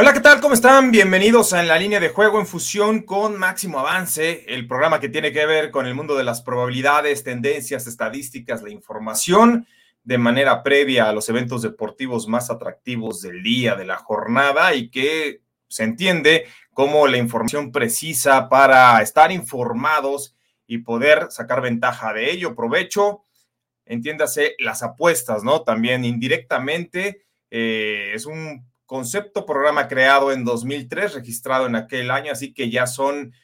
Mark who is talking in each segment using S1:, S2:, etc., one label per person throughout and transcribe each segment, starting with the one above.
S1: Hola, ¿qué tal? ¿Cómo están? Bienvenidos a En la línea de juego en fusión con Máximo Avance, el programa que tiene que ver con el mundo de las probabilidades, tendencias, estadísticas, la información de manera previa a los eventos deportivos más atractivos del día, de la jornada y que se entiende como la información precisa para estar informados y poder sacar ventaja de ello, provecho, entiéndase las apuestas, ¿no? También indirectamente eh, es un concepto programa creado en 2003, registrado en aquel año, así que ya son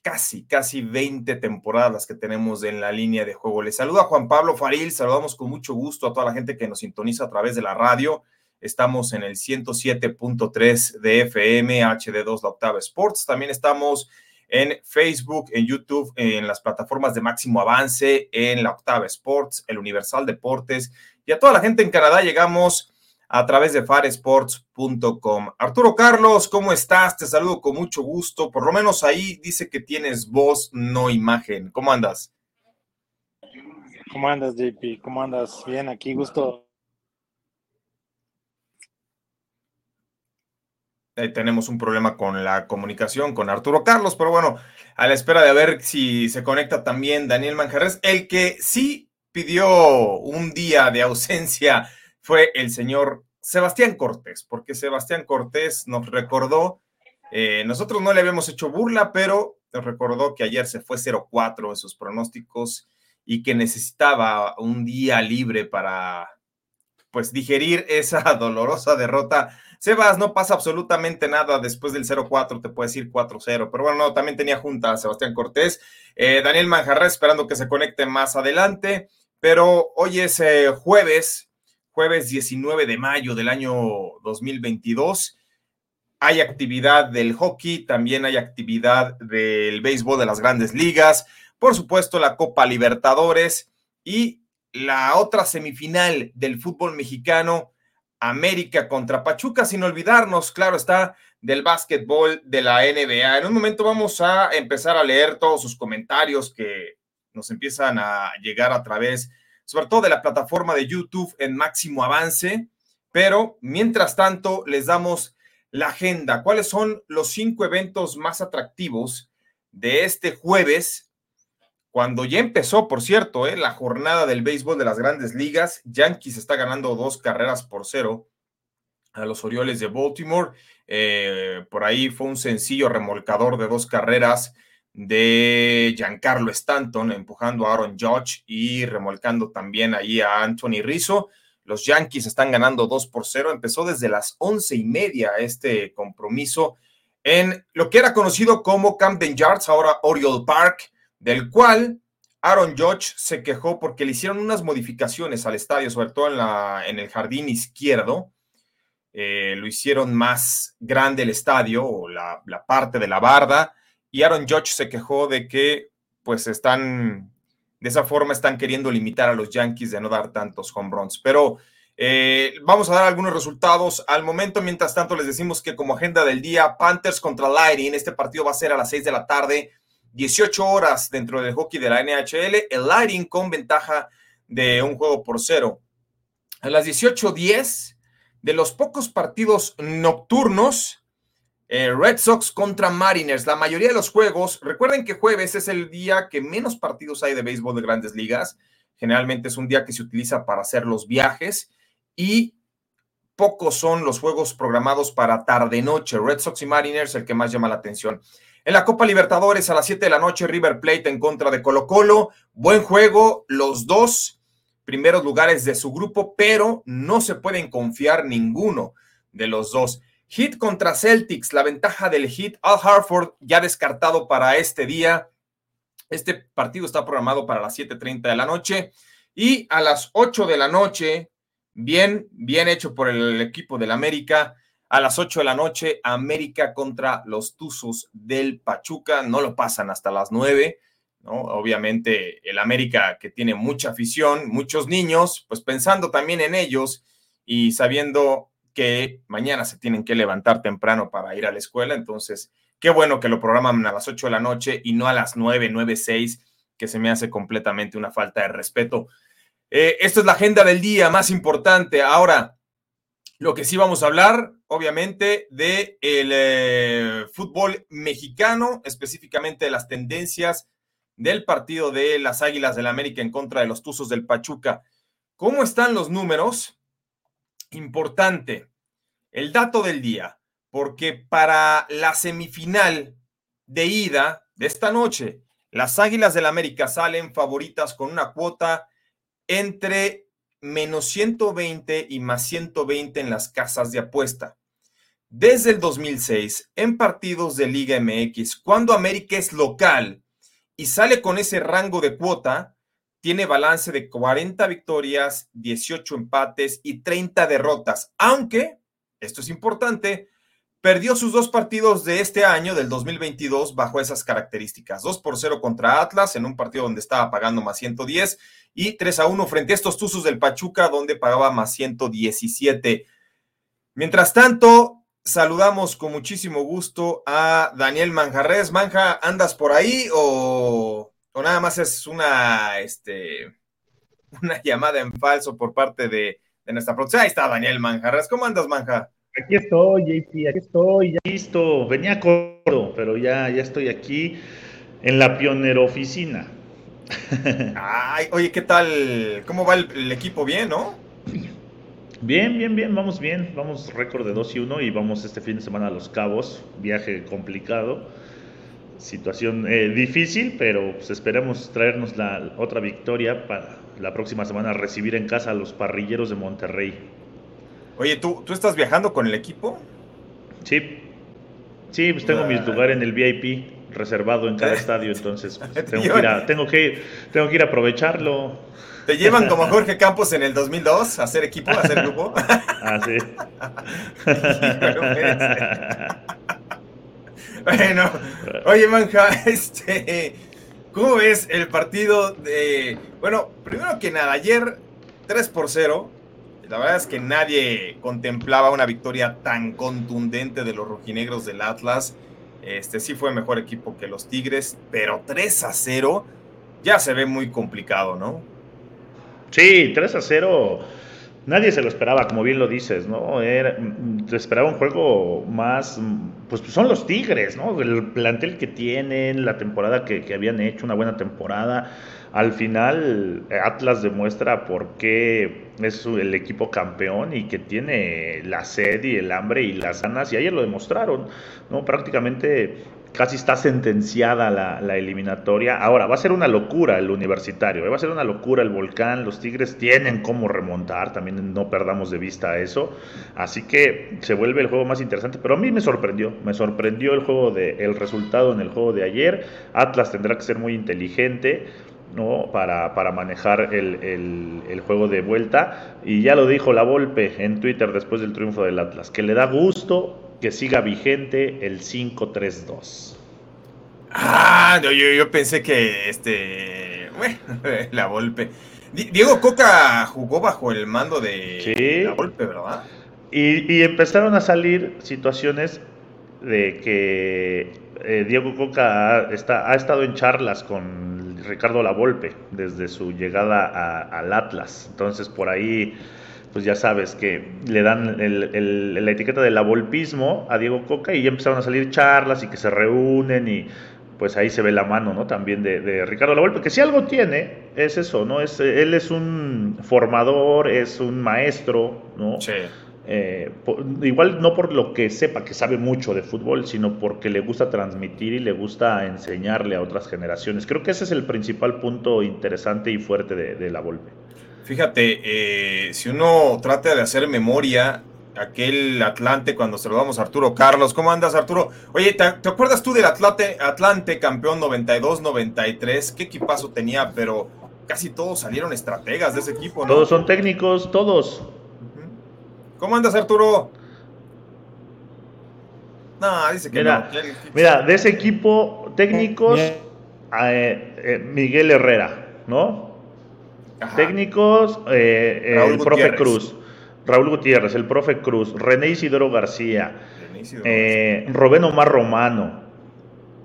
S1: casi, casi 20 temporadas las que tenemos en la línea de juego. Les saluda Juan Pablo Faril, saludamos con mucho gusto a toda la gente que nos sintoniza a través de la radio. Estamos en el 107.3 de FM, HD2 La Octava Sports. También estamos en Facebook, en YouTube, en las plataformas de máximo avance, en La Octava Sports, el Universal Deportes. Y a toda la gente en Canadá llegamos a través de faresports.com. Arturo Carlos, ¿cómo estás? Te saludo con mucho gusto. Por lo menos ahí dice que tienes voz, no imagen. ¿Cómo andas?
S2: ¿Cómo andas, JP? ¿Cómo andas? Bien, aquí gusto.
S1: Ahí tenemos un problema con la comunicación con Arturo Carlos, pero bueno, a la espera de ver si se conecta también Daniel Manjarres, el que sí pidió un día de ausencia fue el señor Sebastián Cortés, porque Sebastián Cortés nos recordó, eh, nosotros no le habíamos hecho burla, pero nos recordó que ayer se fue 0-4 en sus pronósticos y que necesitaba un día libre para pues digerir esa dolorosa derrota. Sebas, no pasa absolutamente nada después del 0-4, te puedes ir 4-0, pero bueno, no, también tenía junta a Sebastián Cortés, eh, Daniel Manjarra esperando que se conecte más adelante, pero hoy es eh, jueves, jueves 19 de mayo del año 2022. Hay actividad del hockey, también hay actividad del béisbol de las grandes ligas, por supuesto la Copa Libertadores y la otra semifinal del fútbol mexicano, América contra Pachuca, sin olvidarnos, claro está, del básquetbol de la NBA. En un momento vamos a empezar a leer todos sus comentarios que nos empiezan a llegar a través de sobre todo de la plataforma de YouTube en máximo avance. Pero mientras tanto, les damos la agenda. ¿Cuáles son los cinco eventos más atractivos de este jueves? Cuando ya empezó, por cierto, ¿eh? la jornada del béisbol de las grandes ligas, Yankees está ganando dos carreras por cero a los Orioles de Baltimore. Eh, por ahí fue un sencillo remolcador de dos carreras de Giancarlo Stanton, empujando a Aaron Judge y remolcando también ahí a Anthony Rizzo. Los Yankees están ganando 2 por 0. Empezó desde las once y media este compromiso en lo que era conocido como Camden Yards, ahora Oriole Park, del cual Aaron Judge se quejó porque le hicieron unas modificaciones al estadio, sobre todo en, el jardín izquierdo. Eh, lo hicieron más grande el estadio o la, la parte de la barda y Aaron Judge se quejó de que pues están, de esa forma están queriendo limitar a los Yankees de no dar tantos home runs. Pero eh, vamos a dar algunos resultados al momento. Mientras tanto, les decimos que como agenda del día, Panthers contra Lightning, este partido va a ser a las 6 de la tarde, 18 horas dentro del hockey de la NHL. El Lightning con ventaja de un juego por cero. A las 18:10, de los pocos partidos nocturnos, eh, Red Sox contra Mariners. La mayoría de los juegos, recuerden que jueves es el día que menos partidos hay de béisbol de grandes ligas. Generalmente es un día que se utiliza para hacer los viajes y pocos son los juegos programados para tarde-noche. Red Sox y Mariners, el que más llama la atención. En la Copa Libertadores a las 7 de la noche, River Plate en contra de Colo Colo. Buen juego, los dos primeros lugares de su grupo, pero no se pueden confiar ninguno de los dos. Hit contra Celtics, la ventaja del Hit. Al Harford ya descartado para este día. Este partido está programado para las 7:30 de la noche. Y a las 8 de la noche, bien, bien hecho por el equipo del América. a las 8 de la noche, América contra los Tuzos del Pachuca. No lo pasan hasta las 9. ¿no? Obviamente el América que tiene mucha afición, muchos niños, pues pensando también en ellos y sabiendo que mañana se tienen que levantar temprano para ir a la escuela. Entonces, qué bueno que lo programan a las 8 de la noche y no a las 9, 9, 6, que se me hace completamente una falta de respeto. Eh, esta es la agenda del día más importante. Ahora, lo que sí vamos a hablar, obviamente, de eh, fútbol mexicano, específicamente de las tendencias del partido de las Águilas del América en contra de los Tuzos del Pachuca. ¿Cómo están los números? Importante, el dato del día, porque para la semifinal de ida de esta noche, las Águilas del América salen favoritas con una cuota entre menos 120 y más 120 en las casas de apuesta. Desde el 2006, en partidos de Liga MX, cuando América es local y sale con ese rango de cuota, tiene balance de 40 victorias, 18 empates y 30 derrotas, aunque, esto es importante, perdió sus dos partidos de este año, del 2022, bajo esas características. 2 por 0 contra Atlas, en un partido donde estaba pagando más 110, y 3 a 1 frente a estos Tuzos del Pachuca, donde pagaba más 117. Mientras tanto, saludamos con muchísimo gusto a Daniel Manjarres. Manja, ¿andas por ahí o, o nada más es una, este, una llamada en falso por parte de, de nuestra producción? Ahí está Daniel Manjarres. ¿Cómo andas, Manja?
S3: Aquí estoy, JP, aquí estoy, ya listo. Venía corto, pero ya, ya estoy aquí en la pionero oficina.
S1: Ay, oye, ¿qué tal? ¿Cómo va el, equipo? Bien, ¿no?
S3: Bien, bien, bien, vamos bien. Vamos récord de 2 y 1 y vamos este fin de semana a Los Cabos. Viaje complicado. Situación eh, difícil, pero pues esperemos traernos la otra victoria para la próxima semana recibir en casa a los parrilleros de Monterrey.
S1: Oye, ¿tú, ¿tú estás viajando con el equipo?
S3: Sí. Sí, pues tengo mi lugar en el VIP reservado en cada estadio, entonces pues, tengo, que ir a, tengo, que, tengo que ir a aprovecharlo.
S1: ¿Te llevan como Jorge Campos en el 2002 a hacer equipo, a hacer grupo?
S3: Ah, sí.
S1: bueno, oye, Manja, este, ¿cómo ves el partido de... Bueno, primero que nada, ayer 3 por 0 la verdad es que nadie contemplaba una victoria tan contundente de los rojinegros del Atlas. Este sí fue mejor equipo que los Tigres, pero 3 a 0 ya se ve muy complicado, ¿no?
S3: Sí, 3 a 0. Nadie se lo esperaba, como bien lo dices, ¿no? Era, se esperaba un juego más, pues, son los Tigres, ¿no? El plantel que tienen, la temporada que, que habían hecho, una buena temporada al final Atlas demuestra por qué es el equipo campeón y que tiene la sed y el hambre y las ganas, y ayer lo demostraron, ¿no? Prácticamente casi está sentenciada la, eliminatoria. Ahora, va a ser una locura el universitario, ¿eh? va a ser una locura el volcán, los Tigres tienen cómo remontar, también no perdamos de vista eso, así que se vuelve el juego más interesante, pero a mí me sorprendió, me sorprendió el juego de, el resultado en el juego de ayer, Atlas tendrá que ser muy inteligente, ¿no? para, para manejar el, juego de vuelta. Y ya lo dijo la Volpe en Twitter después del triunfo del Atlas, que le da gusto que siga vigente el 5-3-2.
S1: Ah, yo, yo, pensé que este. Bueno, la Volpe. Diego Coca jugó bajo el mando de la Volpe, ¿verdad?
S3: Y, y empezaron a salir situaciones de que eh, Diego Coca está, ha estado en charlas con Ricardo Lavolpe desde su llegada al Atlas. Entonces por ahí, pues ya sabes que le dan la etiqueta de lavolpismo a Diego Coca y ya empezaron a salir charlas y que se reúnen y pues ahí se ve la mano, ¿no? También de, de Ricardo Lavolpe, que si algo tiene es eso, ¿no? Es, él es un formador, es un maestro, ¿no? Sí eh, igual no por lo que sepa que sabe mucho de fútbol, sino porque le gusta transmitir y le gusta enseñarle a otras generaciones. Creo que ese es el principal punto interesante y fuerte de, la Volpe.
S1: Fíjate, eh, si uno trata de hacer memoria, aquel Atlante cuando saludamos a Arturo Carlos, ¿cómo andas Arturo? Oye, ¿te, acuerdas tú del Atlante, Atlante campeón 92-93? ¿Qué equipazo tenía? Pero casi todos salieron estrategas de ese equipo,
S3: ¿no? Todos son técnicos, todos.
S1: ¿Cómo andas, Arturo? No, dice que
S3: Mira,
S1: no.
S3: mira, de ese equipo técnicos, eh, eh, Miguel Herrera, ¿no?
S1: Ajá.
S3: Técnicos, eh, el profe. Cruz, Raúl Gutiérrez, el profe Cruz, René Isidoro García,
S1: Inicio.
S3: eh, Rubén Omar Romano.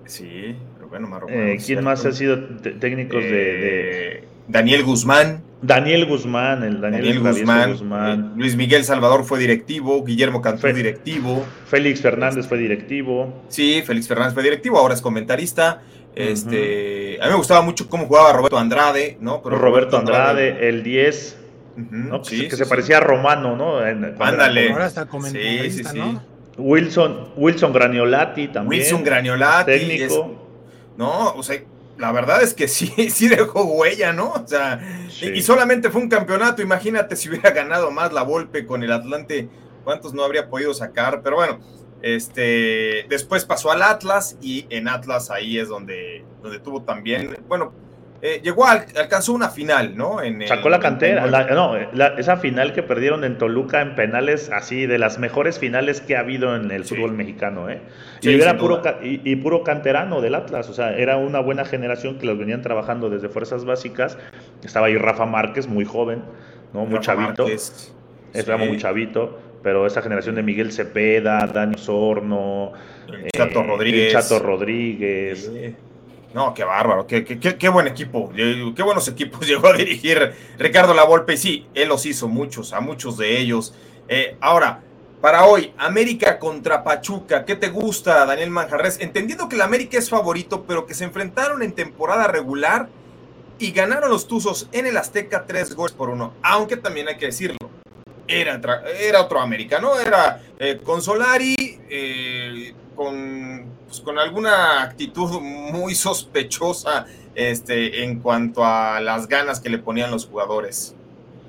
S1: Sí, pero bueno, Marro-
S3: Eh, ¿Quién más ha sido técnicos de, de-
S1: Eh, Daniel Guzmán.
S3: Daniel Guzmán, el Daniel,
S1: Guzmán,
S3: Guzmán.
S1: Luis Miguel Salvador fue directivo, Guillermo Cantú
S3: Fe-
S1: directivo,
S3: Félix Fernández fue directivo.
S1: sí, Félix Fernández fue directivo, ahora es comentarista. Este, a mí me gustaba mucho cómo jugaba Roberto Andrade, ¿no? Pero
S3: Roberto Andrade, el 10,
S1: ujú,
S3: ¿no? que,
S1: sí,
S3: se- que
S1: sí,
S3: se
S1: sí.
S3: parecía a Romano, ¿no?
S1: Ándale.
S4: Ahora está comentarista,
S1: Sí, sí, sí.
S4: ¿no?
S3: Wilson, Wilson Graniolati también.
S1: Wilson Graniolati,
S3: Técnico.
S1: es- no, o sea, la verdad es que sí, sí dejó huella, ¿no? O sea,
S3: Sí.
S1: y, y solamente fue un campeonato, imagínate si hubiera ganado más la Volpe con el Atlante, cuántos no habría podido sacar, pero bueno, este, después pasó al Atlas y en Atlas ahí es donde, donde tuvo también, bueno, eh, llegó, al- alcanzó una final, ¿no? En el
S3: Sacó la cantera.
S1: 99.
S3: la- no, la- esa final que perdieron en Toluca en penales, así de las mejores finales que ha habido en el
S1: Sí.
S3: fútbol mexicano, ¿eh?
S1: Sí,
S3: y, era puro, y, y puro canterano del Atlas, o sea, era una buena generación que los venían trabajando desde fuerzas básicas. Estaba ahí Rafa Márquez, muy joven, ¿no? Muy
S1: Rafa
S3: chavito.
S1: Márquez, sí,
S3: muy chavito, pero esa generación de Miguel Cepeda, Dani Sorno,
S1: el Chato
S3: eh,
S1: Rodríguez.
S3: el Chato Rodríguez.
S1: No, qué bárbaro, qué, qué- qué- qué buen equipo, qué buenos equipos llegó a dirigir Ricardo Lavolpe. Y sí, él los hizo muchos, a muchos de ellos. Eh, ahora, para hoy, América contra Pachuca, ¿qué te gusta, Daniel Manjarres? Entendiendo que el América es favorito, pero que se enfrentaron en temporada regular y ganaron los Tuzos en el Azteca tres goles por uno, aunque también hay que decirlo. Era, era otro América, ¿no? Era eh, con Solari, eh, con, pues, con alguna actitud muy sospechosa este, en cuanto a las ganas que le ponían los jugadores.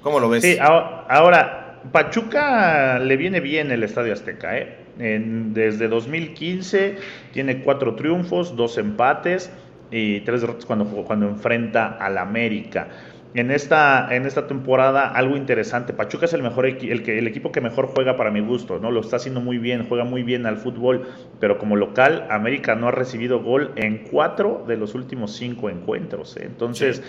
S1: ¿Cómo lo ves?
S3: Sí, ahora, Pachuca le viene bien el Estadio Azteca, ¿eh? Desde 2015 tiene cuatro triunfos, dos empates y tres derrotas cuando, cuando enfrenta al América. En esta, en esta temporada, algo interesante, Pachuca es el, mejor el, que, el equipo que mejor juega para mi gusto, ¿no? Lo está haciendo muy bien, juega muy bien al fútbol, pero como local, América no ha recibido gol en cuatro de los últimos cinco encuentros, ¿eh? Entonces,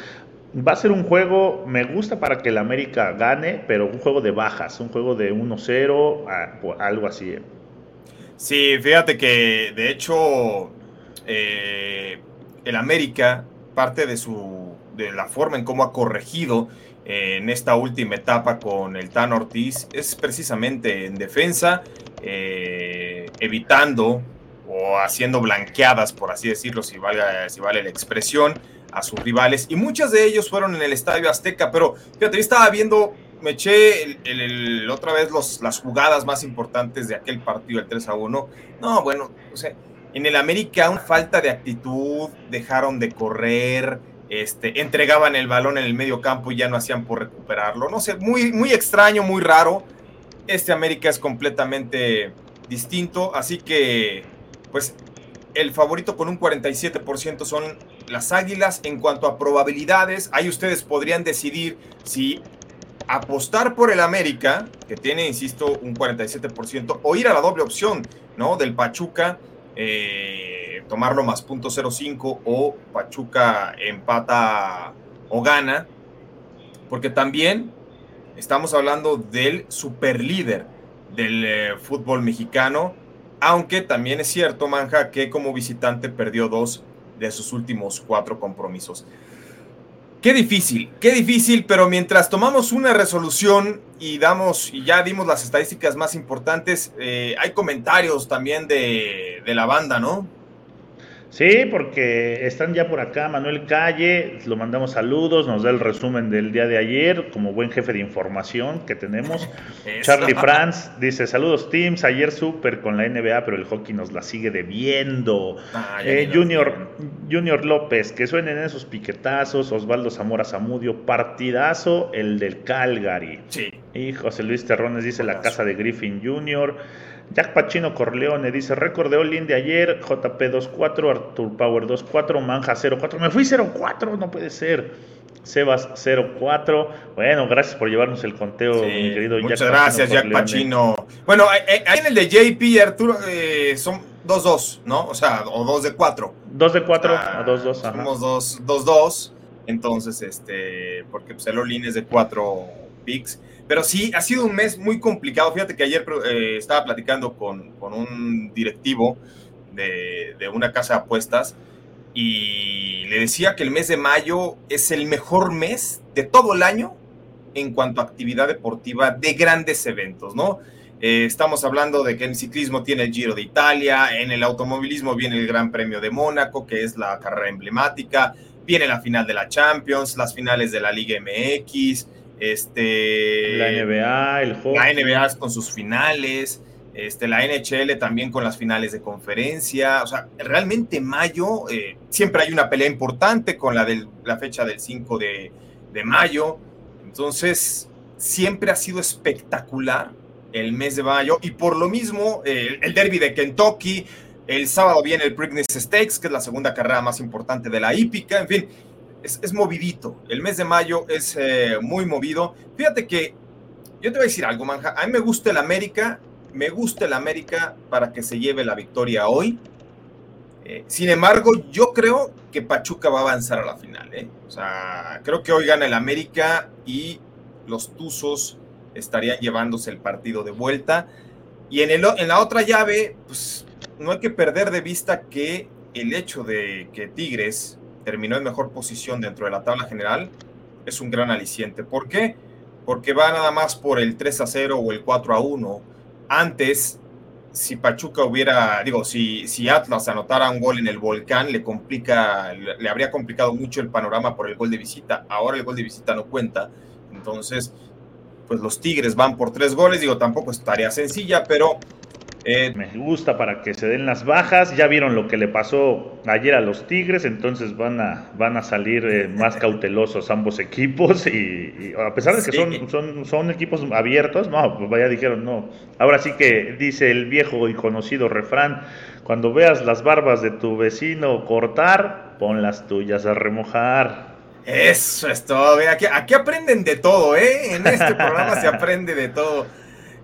S3: Va a ser un juego, me gusta para que el América gane, pero un juego de bajas, un juego de 1-0, a- o algo así. ¿eh?
S1: Sí, fíjate que de hecho eh, el América, parte de su de la forma en cómo ha corregido eh, en esta última etapa con el Tan Ortiz es precisamente en defensa, eh, evitando o haciendo blanqueadas, por así decirlo, si, valga, si vale la expresión, a sus rivales. Y muchas de ellos fueron en el Estadio Azteca, pero fíjate, yo estaba viendo, me eché otra vez las jugadas más importantes de aquel partido, el 3 a 1. No, bueno, o sea, en el América una falta de actitud, dejaron de correr, este, entregaban el balón en el medio campo y ya no hacían por recuperarlo. No sé, muy, muy extraño, muy raro. Este América es completamente distinto, así que, pues, el favorito con un 47% son las Águilas. En cuanto a probabilidades, ahí ustedes podrían decidir si apostar por el América, que tiene, insisto, un 47%, o ir a la doble opción, ¿no? Del Pachuca, eh, tomarlo más punto .05 o Pachuca empata o gana, porque también estamos hablando del superlíder del eh, fútbol mexicano, aunque también es cierto, Manja, que como visitante perdió dos de sus últimos cuatro compromisos. Qué difícil, qué difícil, pero mientras tomamos una resolución y damos, y ya dimos las estadísticas más importantes, eh, hay comentarios también de, de la banda, ¿no?
S3: Sí, porque están ya por acá Manuel Calle, lo mandamos saludos, nos da el resumen del día de ayer, como buen jefe de información que tenemos. Charlie Franz dice, saludos teams, ayer súper con la NBA, pero el hockey nos la sigue debiendo.
S1: Ah,
S3: Eh, Junior, Junior López, que suenen esos piquetazos, Osvaldo Zamora Zamudio, partidazo el del Calgary.
S1: Sí.
S3: Y José Luis Terrones dice la casa de Griffin Jr. Jack Pachino Corleone dice récord de All-In de ayer, JP 2-4, Arthur Power 2-4, Manja 0-4. Me fui 0-4, no puede ser. Sebas 0-4. Bueno, gracias por llevarnos el conteo,
S1: Sí,
S3: mi querido
S1: muchas
S3: Jack
S1: gracias, Jack
S3: Corleone.
S1: Pacino. Bueno, ahí ahí en el de JP y Arturo eh, son 2-2, ¿no? O sea, o 2 de 4.
S3: 2 de 4 a 2-2.
S1: Fuimos 2-2. Entonces, este, porque pues, el all es de 4 picks. Pero sí, ha sido un mes muy complicado. Fíjate que ayer eh, estaba platicando con, con un directivo de, de, una casa de apuestas y le decía que el mes de mayo es el mejor mes de todo el año en cuanto a actividad deportiva de grandes eventos, ¿no? Eh, estamos hablando de que en ciclismo tiene el Giro de Italia, en el automovilismo viene el Gran Premio de Mónaco, que es la carrera emblemática, viene la final de la Champions, las finales de la Liga MX, este,
S3: la NBA, el
S1: hockey. La NBA con sus finales, este, la NHL también con las finales de conferencia, o sea, realmente mayo, eh, siempre hay una pelea importante con la, de la fecha del 5 de, de mayo, entonces siempre ha sido espectacular el mes de mayo. Y por lo mismo, el derby de Kentucky, el sábado viene el Preakness Stakes, que es la segunda carrera más importante de la hípica. En fin, es, movidito. El mes de mayo es eh, muy movido. Fíjate que yo te voy a decir algo, Manja. A mí me gusta el América. Me gusta el América para que se lleve la victoria hoy. Eh, sin embargo, yo creo que Pachuca va a avanzar a la final. ¿eh? O sea, creo que hoy gana el América y los Tuzos estarían llevándose el partido de vuelta. Y en, el, en la otra llave, pues no hay que perder de vista que el hecho de que Tigres terminó en mejor posición dentro de la tabla general es un gran aliciente. ¿Por qué? Porque va nada más por el 3 a 0 o el 4 a 1. Antes, si Pachuca hubiera, digo, si, si Atlas anotara un gol en el volcán, le complica, le habría complicado mucho el panorama por el gol de visita. Ahora el gol de visita no cuenta. Entonces, pues los Tigres van por tres goles, digo, tampoco es tarea sencilla, pero...
S3: Eh, Me gusta para que se den las bajas, ya vieron lo que le pasó ayer a los Tigres, entonces van a, van a salir eh, más cautelosos ambos equipos y, a pesar de que son, son, son equipos abiertos, no, pues vaya dijeron, no, ahora sí que dice el viejo y conocido refrán, cuando veas las barbas de tu vecino cortar, pon las tuyas a remojar.
S1: Eso es todo. Aquí, aquí aprenden de todo, ¿eh? En este programa se aprende de todo.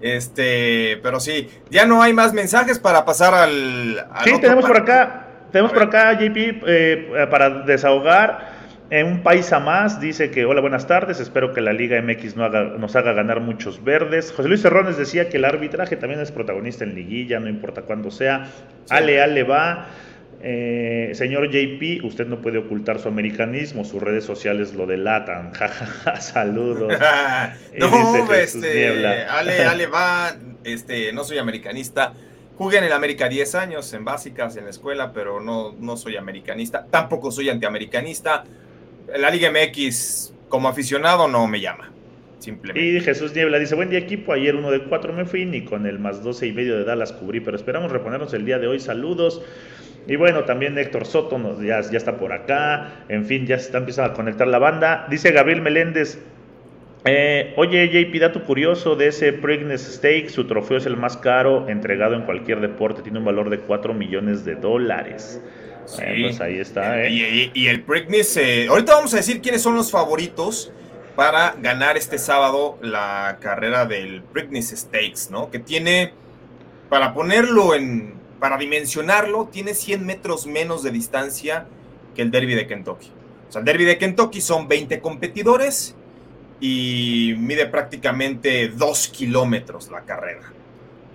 S1: Este, pero sí, ya no hay más mensajes para pasar al.
S3: sí, tenemos por acá, tenemos por acá, JP, eh, para desahogar. En un país a más dice que hola, buenas tardes, espero que la Liga MX no haga, nos haga ganar muchos verdes. José Luis Cerrones decía que el arbitraje también es protagonista en liguilla, no importa cuándo sea. Ale, ale va. Eh, señor JP, usted no puede ocultar su americanismo, sus redes sociales lo delatan. saludos.
S1: no, este, Ale, Ale va, este, no soy americanista. Jugué en el América 10 años, en básicas, en la escuela, pero no, no soy americanista. Tampoco soy antiamericanista. La Liga MX, como aficionado, no me llama.
S3: Y Jesús Niebla dice, buen día equipo, ayer uno de cuatro me fui, ni con el más 12 y medio de Dallas cubrí, pero esperamos reponernos el día de hoy. Saludos. Y bueno, también Héctor Soto ya, ya está por acá. En fin, ya se está empezando a conectar la banda. Dice Gabriel Meléndez. Eh, oye, JP, dato curioso de ese Preakness Stake, su trofeo es el más caro entregado en cualquier deporte, tiene un valor de 4 millones de dólares.
S1: Sí. pues ahí está. ¿eh? Y, el Preakness, eh, ahorita vamos a decir quiénes son los favoritos para ganar este sábado la carrera del Preakness Stakes, ¿no? Que tiene, para ponerlo en, para dimensionarlo, tiene 100 metros menos de distancia que el Derby de Kentucky. O sea, el Derby de Kentucky son 20 competidores y mide prácticamente 2 kilómetros la carrera.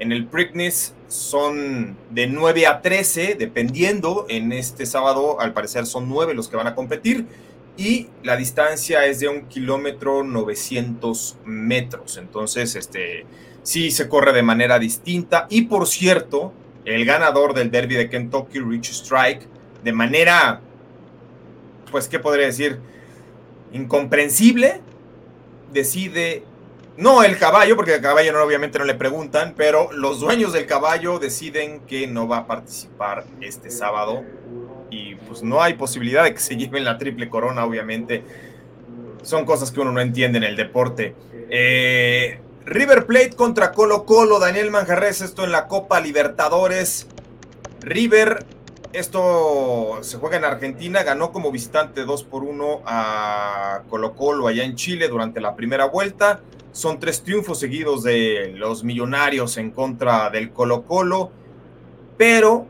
S1: En el Preakness son de 9 a 13, dependiendo. En este sábado, al parecer, son 9 los que van a competir. Y la distancia es de un kilómetro 900 metros. Entonces, este, sí se corre de manera distinta. Y por cierto, el ganador del derby de Kentucky, Rich Strike, de manera, pues, ¿qué podría decir? Incomprensible, decide, no el caballo, porque el caballo no, obviamente no le preguntan, pero los dueños del caballo deciden que no va a participar este sábado y pues no hay posibilidad de que se lleven la triple corona, obviamente. Son cosas que uno no entiende en el deporte. Eh, River Plate contra Colo Colo, Daniel Manjarres, esto en la Copa Libertadores. River, esto se juega en Argentina, ganó como visitante 2 por 1 a Colo Colo allá en Chile durante la primera vuelta. Son tres triunfos seguidos de los millonarios en contra del Colo Colo, pero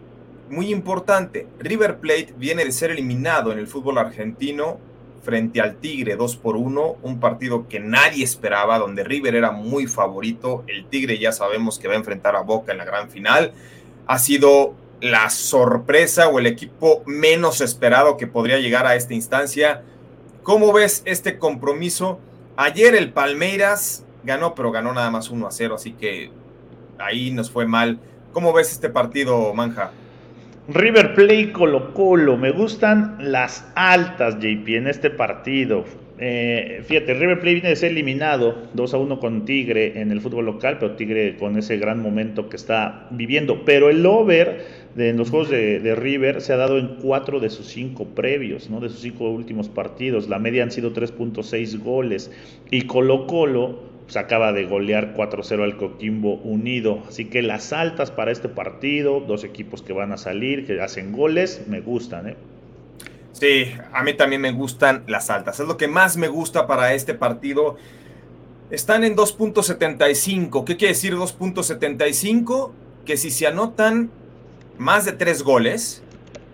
S1: muy importante, River Plate viene de ser eliminado en el fútbol argentino frente al Tigre 2 por 1, un partido que nadie esperaba, donde River era muy favorito, el Tigre ya sabemos que va a enfrentar a Boca en la gran final, ha sido la sorpresa o el equipo menos esperado que podría llegar a esta instancia. ¿Cómo ves este compromiso? Ayer el Palmeiras ganó, pero ganó nada más 1 a 0, así que ahí nos fue mal. ¿Cómo ves este partido, Manja?
S3: River Play Colo Colo, me gustan las altas, JP, en este partido. Eh, fíjate, River Plate viene de ser eliminado 2 a 1 con Tigre en el fútbol local, pero Tigre con ese gran momento que está viviendo. Pero el over en los juegos de, River se ha dado en 4 de sus 5 previos, ¿no? de sus 5 últimos partidos. La media han sido 3.6 goles. Y Colo Colo se acaba de golear 4-0 al Coquimbo Unido. Así que las altas para este partido, dos equipos que van a salir, que hacen goles, me gustan. ¿eh?
S1: Sí, a mí también me gustan las altas. Es lo que más me gusta para este partido. Están en 2.75. ¿Qué quiere decir 2.75? Que si se anotan más de tres goles,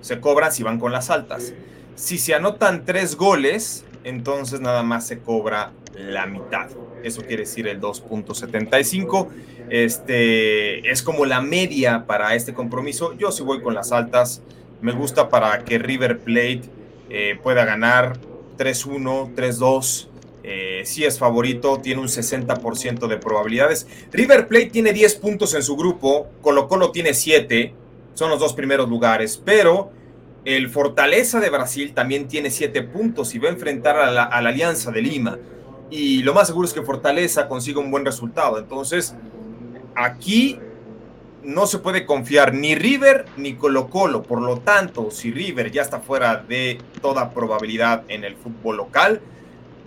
S1: se cobran si van con las altas. Si se anotan tres goles, entonces nada más se cobra la mitad. Eso quiere decir el 2.75. Este es como la media para este compromiso. Yo sí voy con las altas. Me gusta para que River Plate eh, pueda ganar 3-1, 3-2. Eh, si es favorito, tiene un 60% de probabilidades. River Plate tiene 10 puntos en su grupo, Colo Colo tiene 7, son los dos primeros lugares, pero el Fortaleza de Brasil también tiene 7 puntos y va a enfrentar a la Alianza de Lima y lo más seguro es que Fortaleza consiga un buen resultado. Entonces, aquí no se puede confiar ni River ni Colo Colo. Por lo tanto, si River ya está fuera de toda probabilidad en el fútbol local,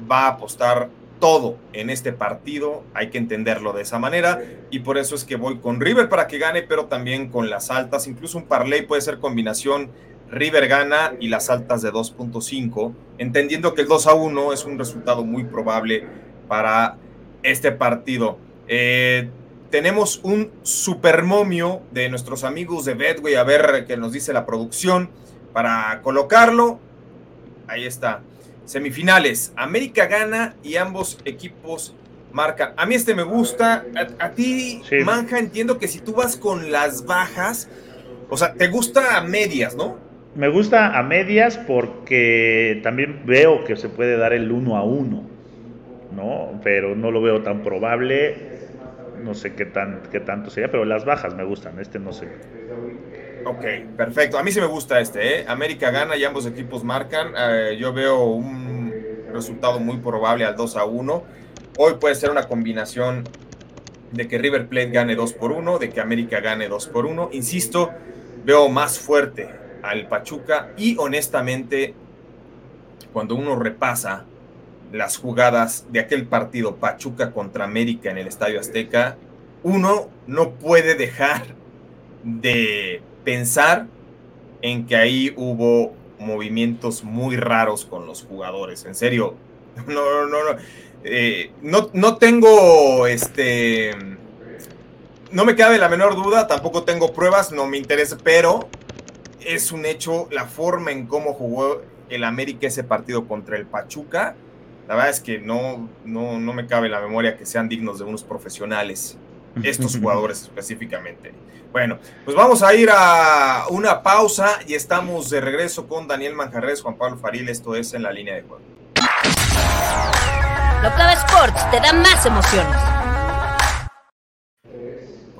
S1: va a apostar todo en este partido. Hay que entenderlo de esa manera. Y por eso es que voy con River para que gane, pero también con las altas. Incluso un parlay puede ser combinación River gana y las altas de 2.5, entendiendo que el 2 a 1 es un resultado muy probable para este partido. Eh, tenemos un supermomio de nuestros amigos de Betway, a ver qué nos dice la producción para colocarlo. Ahí está. Semifinales. América gana y ambos equipos marcan. A mí este me gusta. A, ti, Manja, entiendo que si tú vas con las bajas, o sea, te gusta a medias, ¿no?
S3: Me gusta a medias porque también veo que se puede dar el uno a uno, ¿no? Pero no lo veo tan probable. No sé qué, tan, qué tanto sería, pero las bajas me gustan. Este no sé.
S1: Ok, perfecto. A mí sí me gusta este, ¿eh? América gana y ambos equipos marcan. Eh, yo veo un resultado muy probable al 2 a 1. Hoy puede ser una combinación de que River Plate gane 2 por 1, de que América gane 2 por 1. Insisto, veo más fuerte al Pachuca y honestamente, cuando uno repasa las jugadas de aquel partido Pachuca contra América en el Estadio Azteca, uno no puede dejar de pensar en que ahí hubo movimientos muy raros con los jugadores. En serio, no, no, no, eh, no, no tengo este. No me cabe la menor duda, tampoco tengo pruebas, no me interesa, pero es un hecho la forma en cómo jugó el América ese partido contra el Pachuca. La verdad es que no, no, no me cabe la memoria que sean dignos de unos profesionales, estos jugadores específicamente. Bueno, pues vamos a ir a una pausa y estamos de regreso con Daniel Manjarres, Juan Pablo Faril. Esto es en la línea de juego.
S4: Locava Sports te da más emociones.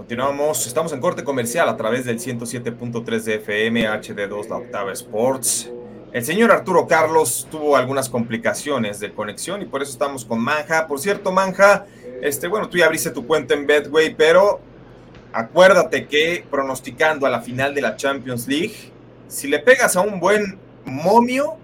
S1: Continuamos, estamos en corte comercial a través del 107.3 de FM, HD2, la octava Sports. El señor Arturo Carlos tuvo algunas complicaciones de conexión y por eso estamos con Manja. Por cierto, Manja, este, bueno, tú ya abriste tu cuenta en Betway, pero acuérdate que pronosticando a la final de la Champions League, si le pegas a un buen momio,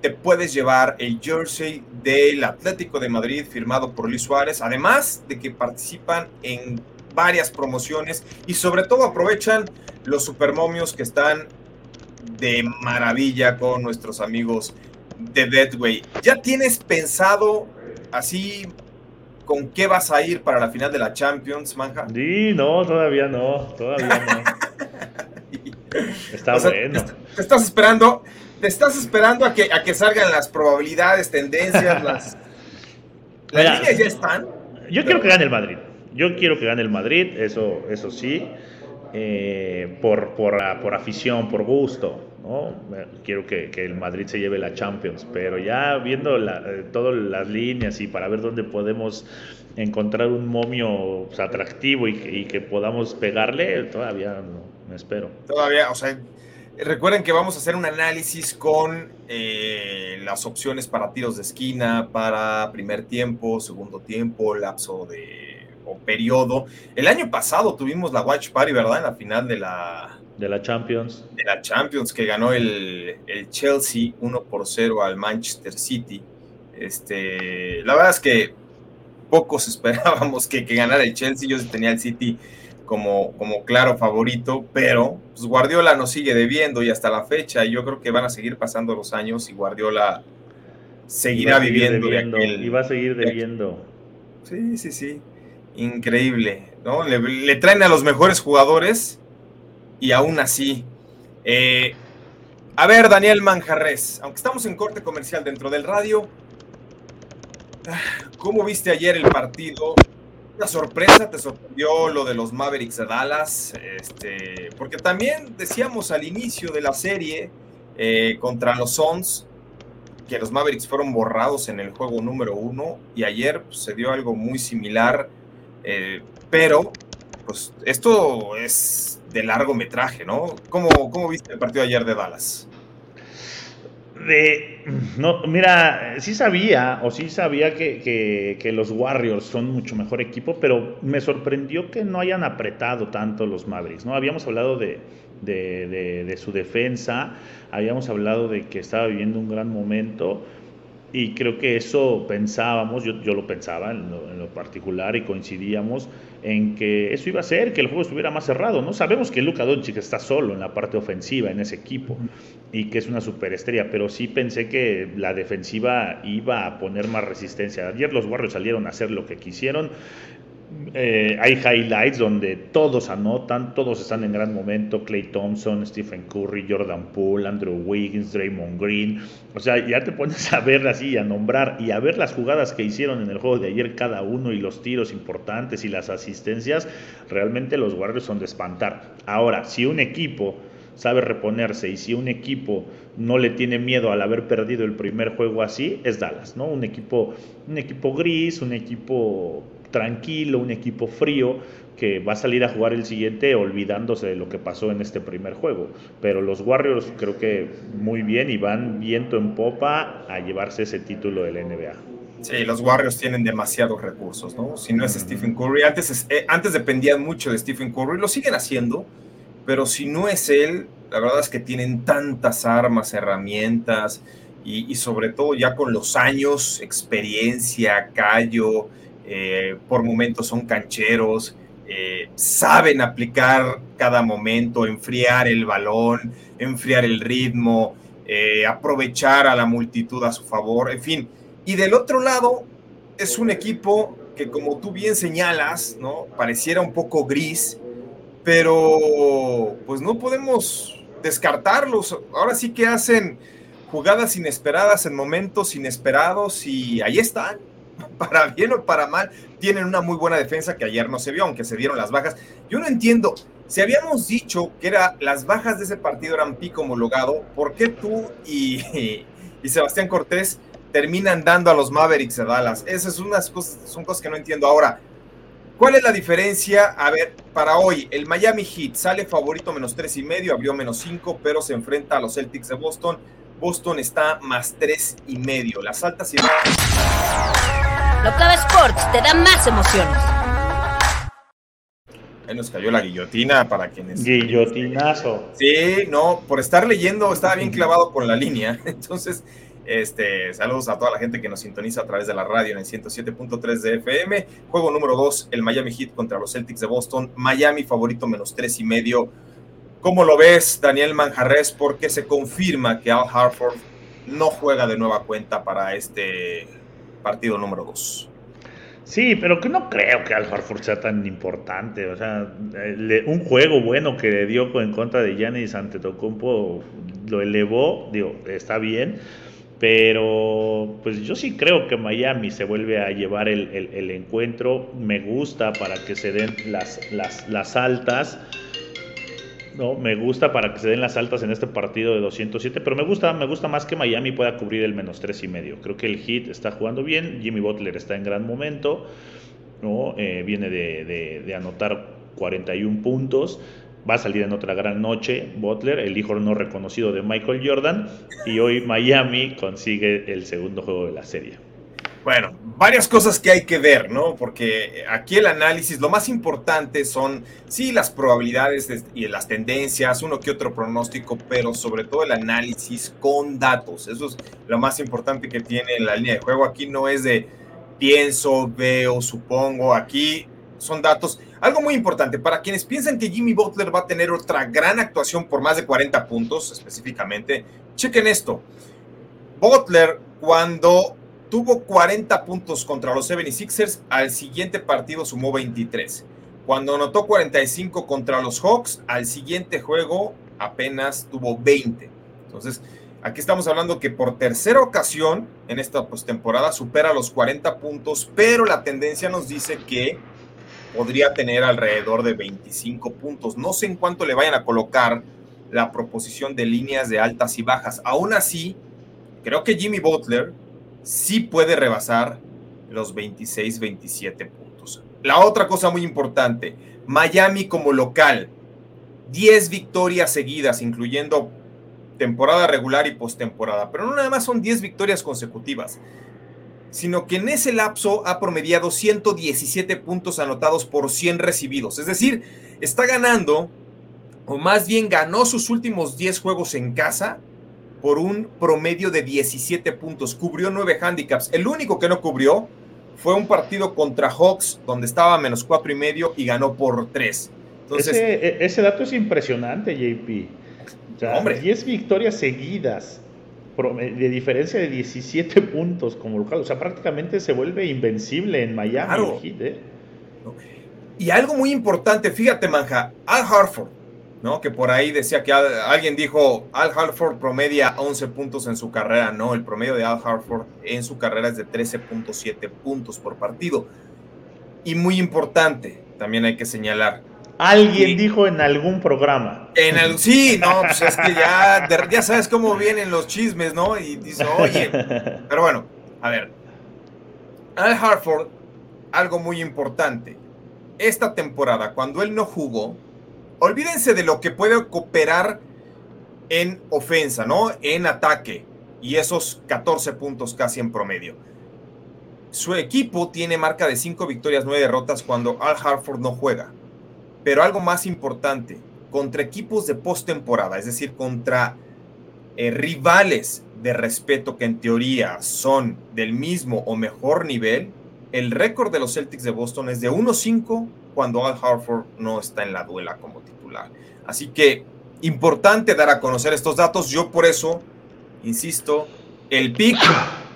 S1: te puedes llevar el jersey del Atlético de Madrid firmado por Luis Suárez, además de que participan en varias promociones y sobre todo aprovechan los supermomios que están de maravilla con nuestros amigos de Deadway. ¿Ya tienes pensado así con qué vas a ir para la final de la Champions, Manja?
S3: Sí, no, todavía no, todavía no. Está bueno.
S1: Te, estás esperando, te estás esperando a que, a que salgan las probabilidades, tendencias, las, las líneas ya están.
S3: Yo quiero que gane el Madrid. Yo quiero que gane el Madrid, eso, eso sí. Eh, por, por, por, afición, por gusto. ¿no? Quiero que, que, el Madrid se lleve la Champions, pero ya viendo eh, todas las líneas y para ver dónde podemos encontrar un momio pues, atractivo y, y, que podamos pegarle, todavía no, me espero.
S1: Todavía, o sea, recuerden que vamos a hacer un análisis con eh, las opciones para tiros de esquina, para primer tiempo, segundo tiempo, lapso de o periodo. El año pasado tuvimos la Watch Party, ¿verdad? En la final de la...
S3: De la Champions.
S1: De la Champions, que ganó el, el Chelsea 1 por 0 al Manchester City. Este, la verdad es que pocos esperábamos que, que ganara el Chelsea. Yo tenía el City como, como claro favorito, pero pues Guardiola nos sigue debiendo y hasta la fecha yo creo que van a seguir pasando los años y Guardiola seguirá viviendo.
S3: Debiendo, de aquel, y va a seguir debiendo.
S1: Sí, sí, sí increíble, ¿no? Le, traen a los mejores jugadores y aún así. Eh, a ver, Daniel Manjarres, aunque estamos en corte comercial dentro del radio, ¿cómo viste ayer el partido? Una sorpresa, te sorprendió lo de los Mavericks de Dallas, este, porque también decíamos al inicio de la serie eh, contra los Suns que los Mavericks fueron borrados en el juego número uno y ayer pues, se dio algo muy similar eh, pero, pues, esto es de largometraje, ¿no? ¿Cómo, ¿Cómo, viste el partido ayer de Dallas?
S3: De, no, mira, sí sabía, o sí sabía que, que, los Warriors son mucho mejor equipo, pero me sorprendió que no hayan apretado tanto los Mavericks, ¿no? Habíamos hablado de, de su defensa, habíamos hablado de que estaba viviendo un gran momento, y creo que eso pensábamos, yo, yo lo pensaba en lo, en lo, particular y coincidíamos en que eso iba a ser que el juego estuviera más cerrado. No sabemos que Luka Doncic está solo en la parte ofensiva en ese equipo y que es una superestrella, pero sí pensé que la defensiva iba a poner más resistencia. Ayer los Warriors salieron a hacer lo que quisieron eh, hay highlights donde todos anotan, todos están en gran momento, Clay Thompson, Stephen Curry, Jordan Poole, Andrew Wiggins, Draymond Green, o sea, ya te pones a ver así, a nombrar y a ver las jugadas que hicieron en el juego de ayer cada uno y los tiros importantes y las asistencias, realmente los Warriors son de espantar. Ahora, si un equipo sabe reponerse y si un equipo no le tiene miedo al haber perdido el primer juego así, es Dallas, ¿no? Un equipo, un equipo gris, un equipo tranquilo, un equipo frío que va a salir a jugar el siguiente olvidándose de lo que pasó en este primer juego. Pero los Warriors creo que muy bien y van viento en popa a llevarse ese título del NBA.
S1: Sí, los Warriors tienen demasiados recursos, ¿no? Si no es Stephen Curry, antes, eh, antes dependían mucho de Stephen Curry, lo siguen haciendo, pero si no es él, la verdad es que tienen tantas armas, herramientas y, y sobre todo ya con los años, experiencia, callo, eh, por momentos son cancheros, eh, saben aplicar cada momento, enfriar el balón, enfriar el ritmo, eh, aprovechar a la multitud a su favor, en fin. Y del otro lado, es un equipo que como tú bien señalas, ¿no? Pareciera un poco gris, pero pues no podemos descartarlos. Ahora sí que hacen jugadas inesperadas en momentos inesperados y ahí están para bien o para mal, tienen una muy buena defensa que ayer no se vio, aunque se dieron las bajas. Yo no entiendo, si habíamos dicho que las bajas de ese partido eran pico homologado, ¿por qué tú y, Sebastián Cortés terminan dando a los Mavericks de Dallas? Esas son cosas, son cosas que no entiendo. Ahora, ¿cuál es la diferencia? A ver, para hoy, el Miami Heat sale favorito menos tres y medio, abrió menos cinco, pero se enfrenta a los Celtics de Boston. Boston está más tres y medio. Las altas y
S4: Locava Sports te da más emociones.
S1: Ahí nos cayó la guillotina para quienes.
S3: Guillotinazo.
S1: Sí, no, por estar leyendo, estaba bien clavado con la línea. Entonces, este, saludos a toda la gente que nos sintoniza a través de la radio en el 107.3 de FM. Juego número 2, el Miami Heat contra los Celtics de Boston. Miami favorito menos tres y medio. ¿Cómo lo ves, Daniel Manjarres? Porque se confirma que Al Harford no juega de nueva cuenta para este partido número 2.
S3: Sí, pero que no creo que Al Horford sea tan importante. O sea, un juego bueno que le dio en contra de Giannis ante Tocumpo lo elevó, digo, está bien. Pero pues yo sí creo que Miami se vuelve a llevar el, encuentro. Me gusta para que se den las, las, las altas. No, me gusta para que se den las altas en este partido de 207, pero me gusta, me gusta más que Miami pueda cubrir el menos tres y medio. Creo que el Heat está jugando bien, Jimmy Butler está en gran momento, ¿no? Eh, viene de, de, anotar 41 puntos, va a salir en otra gran noche Butler, el hijo no reconocido de Michael Jordan, y hoy Miami consigue el segundo juego de la serie.
S1: Bueno, varias cosas que hay que ver, ¿no? Porque aquí el análisis, lo más importante son, sí, las probabilidades y las tendencias, uno que otro pronóstico, pero sobre todo el análisis con datos. Eso es lo más importante que tiene la línea de juego. Aquí no es de pienso, veo, supongo. Aquí son datos. Algo muy importante, para quienes piensan que Jimmy Butler va a tener otra gran actuación por más de 40 puntos específicamente, chequen esto. Butler, cuando tuvo 40 puntos contra los 76ers, al siguiente partido sumó 23. Cuando anotó 45 contra los Hawks, al siguiente juego apenas tuvo 20. Entonces, aquí estamos hablando que por tercera ocasión en esta postemporada supera los 40 puntos, pero la tendencia nos dice que podría tener alrededor de 25 puntos. No sé en cuánto le vayan a colocar la proposición de líneas de altas y bajas. Aún así, creo que Jimmy Butler sí puede rebasar los 26, 27 puntos. La otra cosa muy importante, Miami como local, 10 victorias seguidas, incluyendo temporada regular y postemporada, pero no nada más son 10 victorias consecutivas, sino que en ese lapso ha promediado 117 puntos anotados por 100 recibidos, es decir, está ganando, o más bien ganó sus últimos 10 juegos en casa por un promedio de 17 puntos. Cubrió nueve handicaps. El único que no cubrió fue un partido contra Hawks, donde estaba a menos cuatro y medio y ganó por tres.
S3: Entonces, e, ese, dato es impresionante, JP. hombre. 10 victorias seguidas, de diferencia de 17 puntos como local. O sea, prácticamente se vuelve invencible en Miami. ¿eh?
S1: Y algo muy importante, fíjate, Manja, Al Harford ¿no? Que por ahí decía que alguien dijo, Al Harford promedia 11 puntos en su carrera. No, el promedio de Al Harford en su carrera es de 13.7 puntos por partido. Y muy importante, también hay que señalar.
S3: Alguien dijo en algún programa.
S1: En el, sí, no, pues es que ya, ya sabes cómo vienen los chismes, ¿no? Y dice, oye, pero bueno, a ver. Al Harford, algo muy importante. Esta temporada, cuando él no jugó, olvídense de lo que puede cooperar en ofensa, ¿no? En ataque y esos 14 puntos casi en promedio. Su equipo tiene marca de 5 victorias, 9 derrotas cuando Al Harford no juega. Pero algo más importante, contra equipos de postemporada, es decir, contra eh, rivales de respeto que en teoría son del mismo o mejor nivel, el récord de los Celtics de Boston es de 1-5 cuando Al Harford no está en la duela como titular. Así que importante dar a conocer estos datos. Yo por eso, insisto, el pick,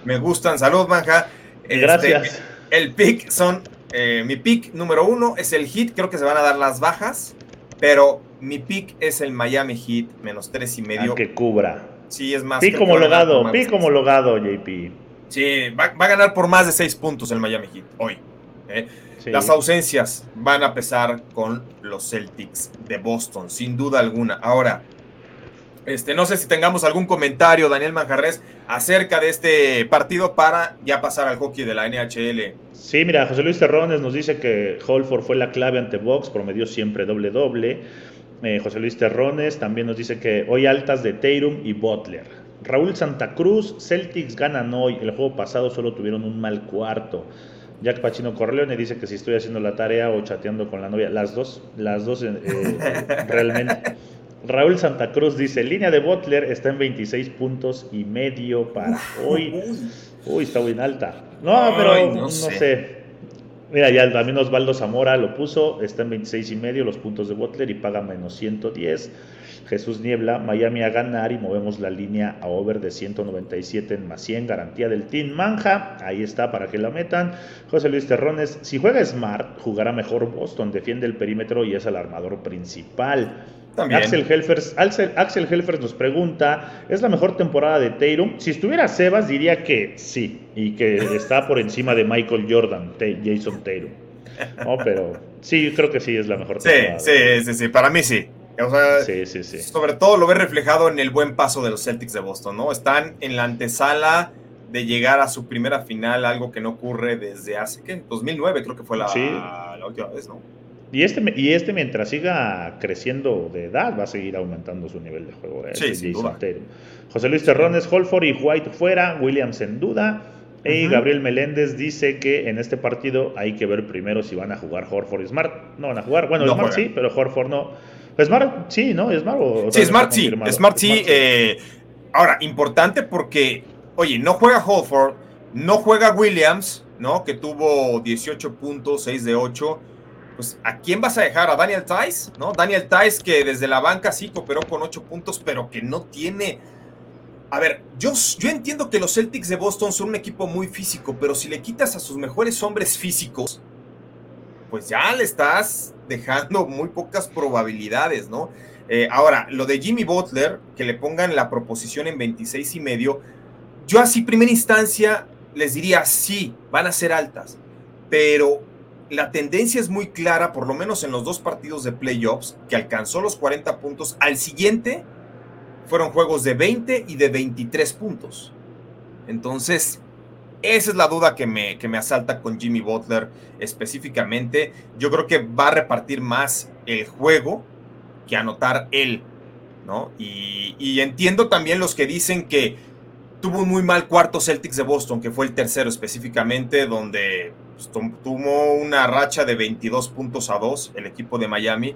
S1: me gustan, salud manja.
S3: Este, Gracias.
S1: el pick son, eh, mi pick número uno es el hit, creo que se van a dar las bajas, pero mi pick es el Miami Heat, menos tres y medio.
S3: que cubra.
S1: Sí, es más.
S3: Pick homologado, pick homologado, JP.
S1: Sí, va, va, a ganar por más de seis puntos el Miami Heat hoy. ¿eh? Las ausencias van a pesar con los Celtics de Boston, sin duda alguna. Ahora, este, no sé si tengamos algún comentario, Daniel Manjarres, acerca de este partido para ya pasar al hockey de la NHL.
S3: Sí, mira, José Luis Terrones nos dice que Holford fue la clave ante Box, promedió siempre doble-doble. Eh, José Luis Terrones también nos dice que hoy altas de Teirum y Butler. Raúl Santa Cruz, Celtics ganan hoy. El juego pasado solo tuvieron un mal cuarto. Jack Pachino Corleone dice que si estoy haciendo la tarea o chateando con la novia, las dos, las dos eh, realmente. Raúl Santa Cruz dice, línea de Butler está en 26 puntos y medio para hoy. Uy, está bien alta. No, pero no, sé. Mira, ya también Osvaldo Zamora lo puso, está en 26 y medio los puntos de Butler y paga menos 110. Jesús Niebla, Miami a ganar y movemos la línea a over de 197 en más 100, garantía del Team Manja, ahí está para que la metan. José Luis Terrones, si juega Smart, jugará mejor Boston, defiende el perímetro y es el armador principal. Axel Helfers, Axel, Helfers nos pregunta, ¿es la mejor temporada de Tatum? Si estuviera Sebas diría que sí, y que está por encima de Michael Jordan, Jason Tatum. No, pero sí, creo que sí es la mejor
S1: temporada. Sí, sí, sí, sí, para mí sí. Sí, sí, sí. Sobre todo lo ve reflejado en el buen paso de los Celtics de Boston, ¿no? Están en la antesala de llegar a su primera final, algo que no ocurre desde hace, ¿qué? 2009 creo que fue la, la última vez, ¿no?
S3: Y este, y este, mientras siga creciendo de edad, va a seguir aumentando su nivel de juego. ¿eh? Sí, José Luis Terrones, Holford y White fuera, Williams en duda. Y Gabriel Meléndez dice que en este partido hay que ver primero si van a jugar Horford y Smart. No van a jugar. Bueno, Smart sí, pero Horford no. Smart sí, ¿no? Smart,
S1: o sí, Smart sí. Smart, sí. Eh, ahora, importante porque, oye, no juega Horford, no juega Williams, ¿no? Que tuvo 18 puntos, 6 de 8 pues ¿a quién vas a dejar? ¿A Daniel Tice? ¿No? Daniel Tice que desde la banca sí cooperó con ocho puntos, pero que no tiene... A ver, yo, yo entiendo que los Celtics de Boston son un equipo muy físico, pero si le quitas a sus mejores hombres físicos, pues ya le estás dejando muy pocas probabilidades, ¿no? Eh, ahora, lo de Jimmy Butler, que le pongan la proposición en 26 y medio, yo así primera instancia les diría, sí, van a ser altas, pero la tendencia es muy clara, por lo menos en los dos partidos de playoffs, que alcanzó los 40 puntos. Al siguiente fueron juegos de 20 y de 23 puntos. Entonces, esa es la duda que me, que me asalta con Jimmy Butler específicamente. Yo creo que va a repartir más el juego que anotar él, ¿no? Y, entiendo también los que dicen que tuvo un muy mal cuarto Celtics de Boston, que fue el tercero específicamente, donde pues, tuvo una racha de 22 puntos a 2 el equipo de Miami.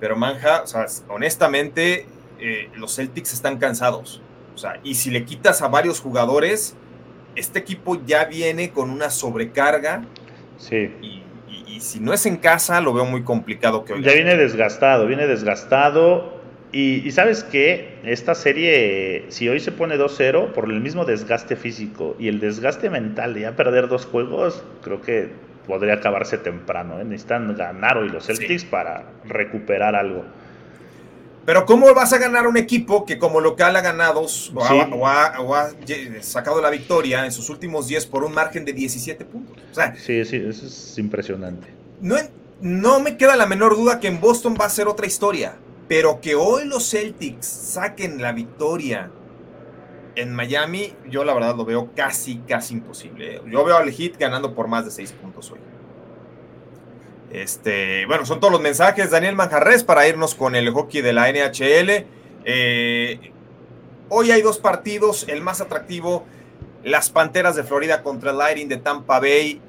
S1: Pero Manja, honestamente, eh, los Celtics están cansados. O sea, y si le quitas a varios jugadores, este equipo ya viene con una sobrecarga.
S3: Sí.
S1: Y, si no es en casa, lo veo muy complicado que
S3: hoy. Ya viene desgastado, viene desgastado. Y, sabes que esta serie, si hoy se pone 2-0, por el mismo desgaste físico y el desgaste mental de ya perder dos juegos, creo que podría acabarse temprano. ¿eh? Necesitan ganar hoy los Celtics para recuperar algo.
S1: Pero ¿cómo vas a ganar un equipo que como local ha ganado o, ha, sacado la victoria en sus últimos 10 por un margen de 17 puntos?
S3: sí, sí, eso es impresionante.
S1: No, no me queda la menor duda que en Boston va a ser otra historia. Pero que hoy los Celtics saquen la victoria en Miami, yo la verdad lo veo casi, casi imposible. Yo veo al Heat ganando por más de seis puntos hoy. Este, bueno, son todos los mensajes. Daniel Manjarres para irnos con el hockey de la NHL. Eh, hoy hay dos partidos. El más atractivo, las Panteras de Florida contra el Lightning de Tampa Bay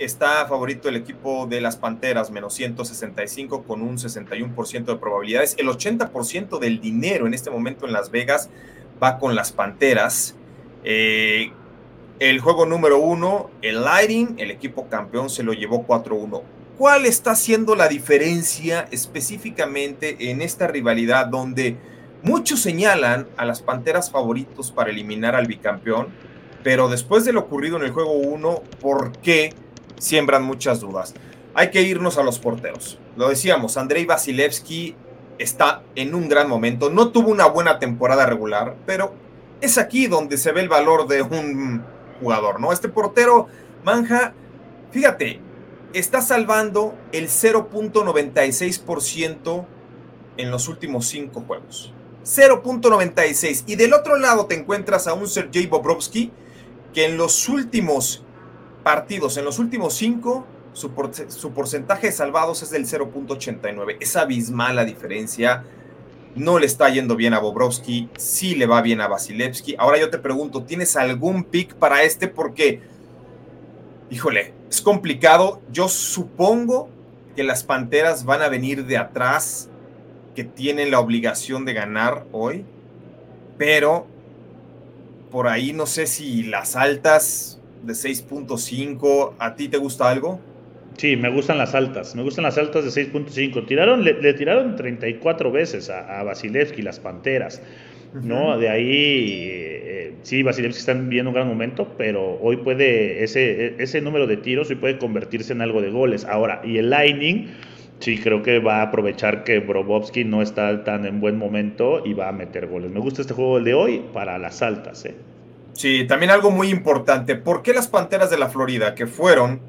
S1: está favorito el equipo de las Panteras, menos 165 con un 61% de probabilidades. El 80% del dinero en este momento en Las Vegas va con las Panteras. Eh, el juego número uno, el Lighting, el equipo campeón se lo llevó 4-1. ¿Cuál está siendo la diferencia específicamente en esta rivalidad donde muchos señalan a las Panteras favoritos para eliminar al bicampeón? Pero después de lo ocurrido en el juego 1, ¿por qué? siembran muchas dudas. Hay que irnos a los porteros. Lo decíamos, Andrei Vasilevsky está en un gran momento. No tuvo una buena temporada regular, pero es aquí donde se ve el valor de un jugador, ¿no? Este portero, Manja, fíjate, está salvando el 0.96% en los últimos cinco juegos. 0.96. Y del otro lado te encuentras a un Sergei Bobrovsky que en los últimos partidos en los últimos cinco, su, porcentaje de salvados es del 0.89. Es abismal la diferencia. No le está yendo bien a Bobrovsky, sí le va bien a Vasilevsky. Ahora yo te pregunto, ¿tienes algún pick para este? Porque, híjole, es complicado. Yo supongo que las Panteras van a venir de atrás, que tienen la obligación de ganar hoy, pero por ahí no sé si las altas de 6.5, ¿a ti te gusta algo?
S3: Sí, me gustan las altas, me gustan las altas de 6.5. Tiraron, le, tiraron 34 veces a, a Vasilevsky las Panteras. ¿No? De ahí, eh, sí, Vasilevsky está viviendo un gran momento, pero hoy puede, ese, ese número de tiros hoy puede convertirse en algo de goles. Ahora, y el Lightning, sí, creo que va a aprovechar que Brobovsky no está tan en buen momento y va a meter goles. Me gusta este juego el de hoy para las altas, ¿eh?
S1: Sí, también algo muy importante. ¿Por qué las Panteras de la Florida, que fueron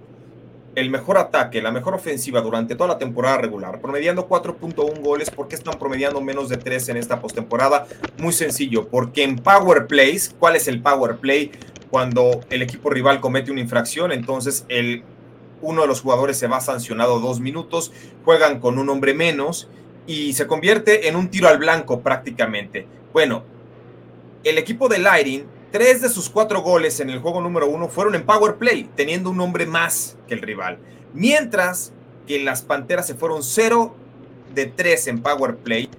S1: el mejor ataque, la mejor ofensiva durante toda la temporada regular, promediando 4.1 goles. ¿Por qué están promediando menos de 3 en esta postemporada? Muy sencillo, porque en Power Plays, ¿cuál es el Power Play? Cuando el equipo rival comete una infracción, entonces el, uno de los jugadores se va sancionado dos minutos, juegan con un hombre menos y se convierte en un tiro al blanco prácticamente. Bueno, el equipo de Lighting Tres de sus cuatro goles en el juego número uno fueron en Power Play, teniendo un hombre más que el rival. Mientras que las Panteras se fueron cero de tres en Power Play,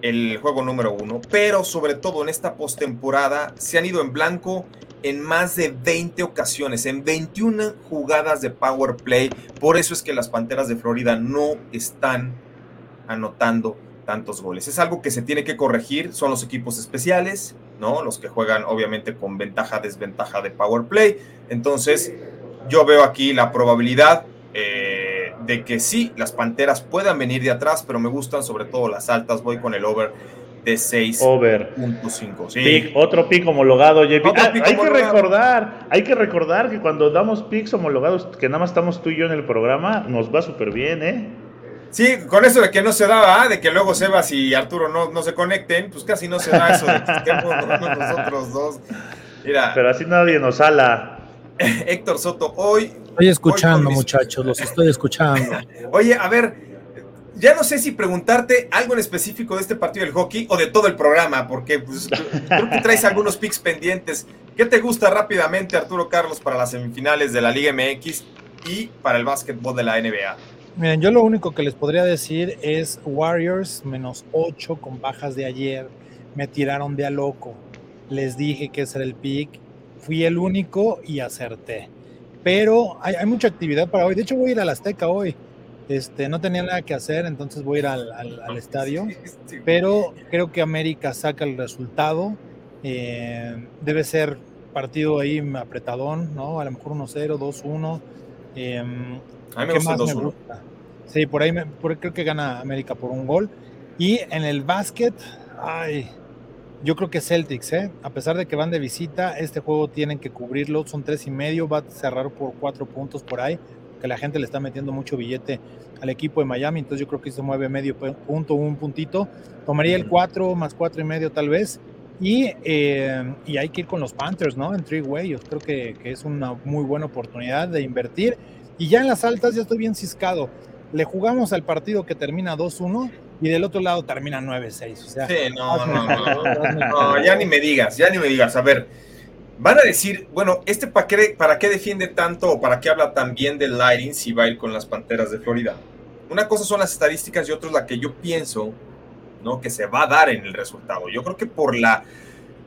S1: el juego número uno, pero sobre todo en esta postemporada se han ido en blanco en más de 20 ocasiones, en 21 jugadas de Power Play. Por eso es que las Panteras de Florida no están anotando tantos goles. Es algo que se tiene que corregir, son los equipos especiales, ¿no? Los que juegan obviamente con ventaja, desventaja de power play. Entonces, yo veo aquí la probabilidad eh, de que sí, las Panteras puedan venir de atrás, pero me gustan sobre todo las altas. Voy con el over de 6.5.
S3: Sí. otro pick homologado, JP. Ah, hay que recordar, hay que recordar que cuando damos picks homologados, que nada más estamos tú y yo en el programa, nos va súper bien, ¿eh?
S1: Sí, con eso de que no se daba, ¿ah? de que luego Sebas y Arturo no, no se conecten, pues casi no se da eso de que nosotros dos.
S3: Mira, Pero así nadie nos ala.
S1: Héctor Soto, hoy.
S5: Estoy escuchando, muchachos, los estoy escuchando.
S1: Oye, a ver, ya no sé si preguntarte algo en específico de este partido del hockey o de todo el programa, porque pues, creo que traes algunos picks pendientes. ¿Qué te gusta rápidamente, Arturo Carlos, para las semifinales de la Liga MX y para el básquetbol de la NBA?
S5: Miren, yo lo único que les podría decir es Warriors menos 8 con bajas de ayer. Me tiraron de a loco. Les dije que ese era el pick. Fui el único y acerté. Pero hay, mucha actividad para hoy. De hecho, voy a ir a la Azteca hoy. Este, no tenía nada que hacer, entonces voy a ir al, estadio. Pero creo que América saca el resultado. Eh, debe ser partido ahí apretadón, ¿no? A lo mejor 1-0, 2-1. Eh,
S1: a mí me gusta 2-1.
S5: Sí, por ahí creo que gana América por un gol. Y en el básquet, ay, yo creo que Celtics, ¿eh? a pesar de que van de visita, este juego tienen que cubrirlo, son tres y medio, va a cerrar por cuatro puntos por ahí, que la gente le está metiendo mucho billete al equipo de Miami, entonces yo creo que se mueve medio punto, un puntito, tomaría el cuatro más cuatro y medio tal vez, y, eh, y hay que ir con los Panthers, ¿no? En three way, yo creo que, que es una muy buena oportunidad de invertir, y ya en las altas ya estoy bien ciscado, le jugamos al partido que termina 2-1 y del otro lado termina 9-6. O sea,
S1: sí, no, no, no, no, ya ni me digas, ya ni me digas. A ver, van a decir, bueno, ¿este para qué, para qué defiende tanto o para qué habla tan bien del Lighting si va a ir con las Panteras de Florida? Una cosa son las estadísticas y otra es la que yo pienso, ¿no? Que se va a dar en el resultado. Yo creo que por la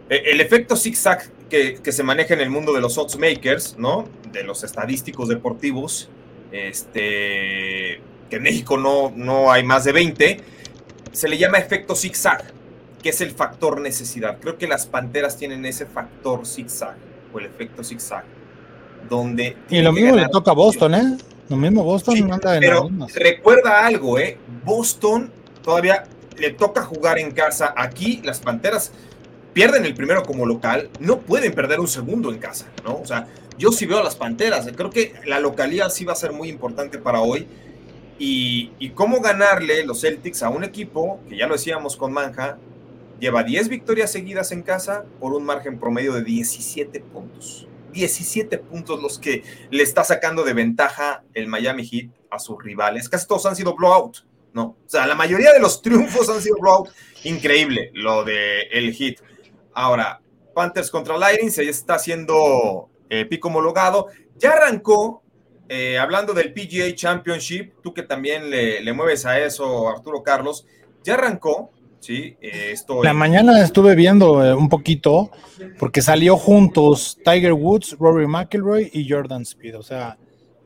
S1: e, el efecto zigzag que, que se maneja en el mundo de los odds makers, ¿no? De los estadísticos deportivos, este que en México no, no hay más de 20, se le llama efecto zigzag, que es el factor necesidad. Creo que las panteras tienen ese factor zigzag, o el efecto zigzag, donde...
S5: Y lo mismo le toca a Boston, ¿eh? Lo mismo Boston anda
S1: en Pero recuerda algo, ¿eh? Boston todavía le toca jugar en casa. Aquí las panteras pierden el primero como local, no pueden perder un segundo en casa, ¿no? O sea, yo sí veo a las panteras. Creo que la localidad sí va a ser muy importante para hoy y, cómo ganarle los Celtics a un equipo que ya lo decíamos con Manja, lleva 10 victorias seguidas en casa por un margen promedio de 17 puntos. 17 puntos los que le está sacando de ventaja el Miami Heat a sus rivales. Casi todos han sido blowout, ¿no? O sea, la mayoría de los triunfos han sido blowout. Increíble lo de el Heat. Ahora, Panthers contra Lightning se está haciendo eh, pico homologado. Ya arrancó eh, hablando del PGA Championship, tú que también le, mueves a eso, Arturo Carlos, ya arrancó, ¿sí?
S5: Eh, La mañana estuve viendo un poquito, porque salió juntos Tiger Woods, Rory McIlroy y Jordan Speed, o sea,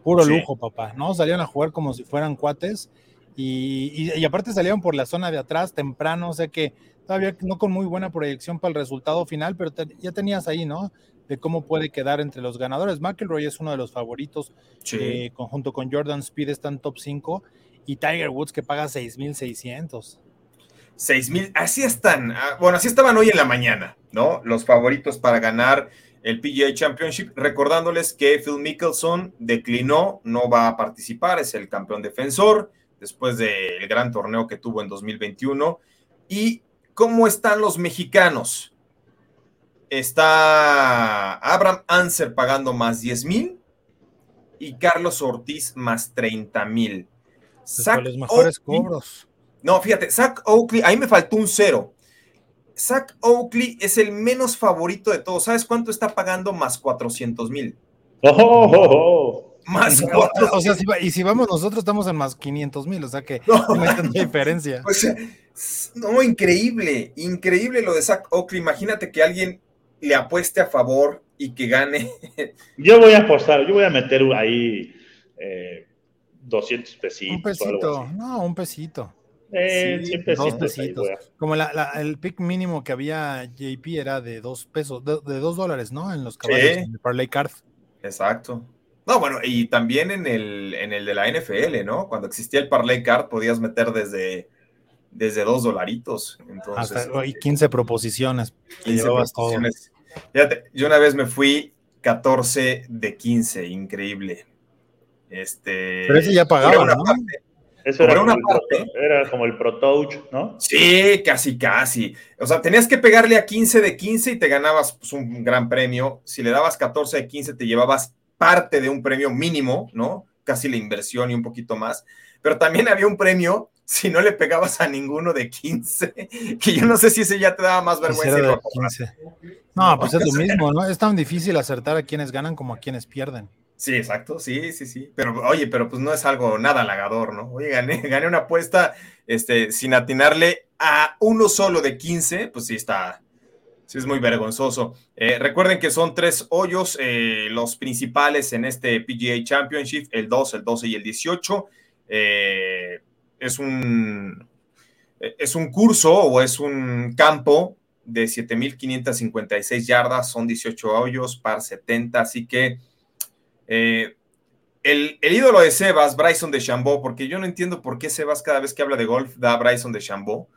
S5: Puro
S1: Sí.
S5: lujo, papá, ¿no? Salieron a jugar como si fueran cuates y, y- y aparte salieron por la zona de atrás temprano, o sea que todavía no con muy buena proyección para el resultado final, pero te- ya tenías ahí, ¿no? De cómo puede quedar entre los ganadores. McElroy es uno de los favoritos,
S1: Sí.
S5: eh, conjunto con Jordan Speed están top 5 y Tiger Woods que paga 6,600.
S1: Seis mil, así están, ah, bueno, así estaban hoy en la mañana, ¿no? Los favoritos para ganar el PGA Championship, recordándoles que Phil Mickelson declinó, no va a participar, es el campeón defensor después del gran torneo que tuvo en 2021. ¿Y cómo están los mexicanos? Está Abraham Anser pagando más 10 mil y Carlos Ortiz más 30 mil.
S5: Los mejores cobros.
S1: No, fíjate, Zach Oakley, ahí me faltó un cero. Zach Oakley es el menos favorito de todos. ¿Sabes cuánto está pagando? Más 400 mil.
S3: Oh, oh, oh, oh.
S1: Más
S5: O,
S1: 400
S5: o sea, si va- y si vamos nosotros estamos en más 500 mil, o sea que
S1: No.
S5: no hay tanta diferencia.
S1: O sea, s- no, increíble, increíble lo de Zach Oakley. Imagínate que alguien le apueste a favor y que gane.
S3: Yo voy a apostar, yo voy a meter ahí eh, 200 pesitos.
S5: Un
S3: o algo
S5: pesito,
S3: así.
S5: no, un pesito.
S3: Eh,
S1: Sí,
S3: 100
S5: dos
S3: pesitos. ahí
S5: pesitos. Como la, la- el pick mínimo que había JP era de dos pesos, de, de dos dólares, ¿no? En los caballos,
S1: Sí.
S5: en el Parlay Card.
S1: Exacto. No, bueno, y también en el, en el de la NFL, ¿no? Cuando existía el Parlay Card podías meter desde, desde dos dolaritos. Entonces,
S5: Hasta y
S1: este,
S5: 15 proposiciones. te
S1: 15
S5: llevabas todo.
S1: proposiciones. Fíjate, yo una vez me fui 14 de 15, increíble. Este,
S5: Pero ese ya pagaba,
S1: una
S5: ¿no?
S1: parte.
S3: Eso era
S1: Cobré
S3: como,
S1: una
S3: el
S1: parte.
S3: era como el Pro Touch, ¿no?
S1: Sí, casi, casi. O sea, tenías que pegarle a 15 de 15 y te ganabas pues, un gran premio. Si le dabas 14 de 15, te llevabas parte de un premio mínimo, ¿no? Casi la inversión y un poquito más. Pero también había un premio si no le pegabas a ninguno de 15, que yo no sé si ese ya te daba más
S5: Ese
S1: vergüenza.
S5: era
S1: y
S5: de
S1: lo-
S5: 15. No, pues es lo mismo, ¿no? Es tan difícil acertar a quienes ganan como a quienes pierden.
S1: Sí, exacto, sí, sí, sí. Pero oye, pero pues no es algo nada halagador, ¿no? Oye, gané, gané una apuesta este, sin atinarle a uno solo de 15, pues sí está, sí es muy vergonzoso. Eh, recuerden que son tres hoyos, eh, los principales en este PGA Championship, el 2, el 12 y el 18. Eh, es un es un curso o es un campo de 7.556 yardas, son 18 hoyos, par 70, así que el, el, ídolo de Sebas, Bryson de Chambó, porque yo no entiendo por qué Sebas cada vez que habla de golf da Bryson de Chambó,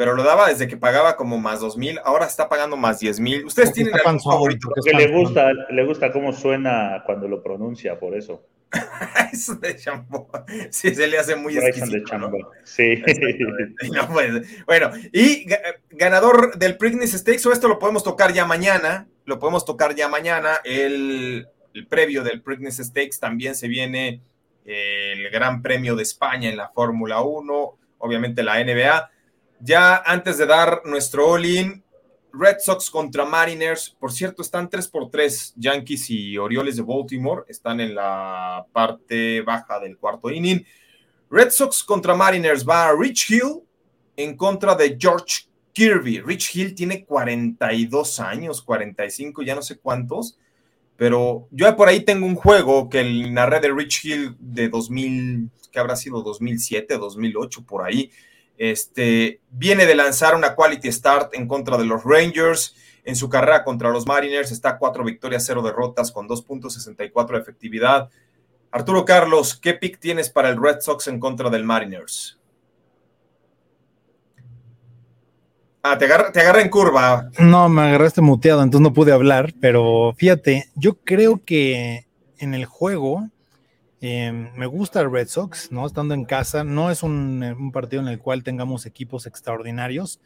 S1: pero lo daba desde que pagaba como más 2 mil, ahora está pagando más 10 mil. ¿Ustedes tienen algún
S5: panzón,
S1: favorito?
S5: porque
S3: le gusta, le gusta cómo suena cuando lo pronuncia, por eso.
S1: Eso de Chambó. Sí, se le hace muy
S3: Bryson de
S1: exquisito, ¿no?
S3: Sí.
S1: No, pues, bueno, y ga- ganador del Preakness Stakes, o esto lo podemos tocar ya mañana, lo podemos tocar ya mañana, el, el previo del Preakness Stakes también se viene eh, el Gran Premio de España en la Fórmula 1, obviamente la NBA. Ya antes de dar nuestro all-in, Red Sox contra Mariners, por cierto, están 3 por 3 Yankees y Orioles de Baltimore, están en la parte baja del cuarto inning. Red Sox contra Mariners va Rich Hill en contra de George Kirby. Rich Hill tiene 42 años, 45, ya no sé cuántos, pero yo por ahí tengo un juego que narré de Rich Hill de 2000, que habrá sido 2007, 2008, por ahí. Este, viene de lanzar una quality start en contra de los Rangers. En su carrera contra los Mariners está cuatro victorias, cero derrotas con 2.64 de efectividad. Arturo Carlos, ¿qué pick tienes para el Red Sox en contra del Mariners? Ah, te te agarra en curva.
S5: No, me agarraste muteado, entonces no pude hablar, pero fíjate, yo creo que en el juego eh, me gusta el Red Sox, ¿no? Estando en casa, no es un, un partido en el cual tengamos equipos extraordinarios,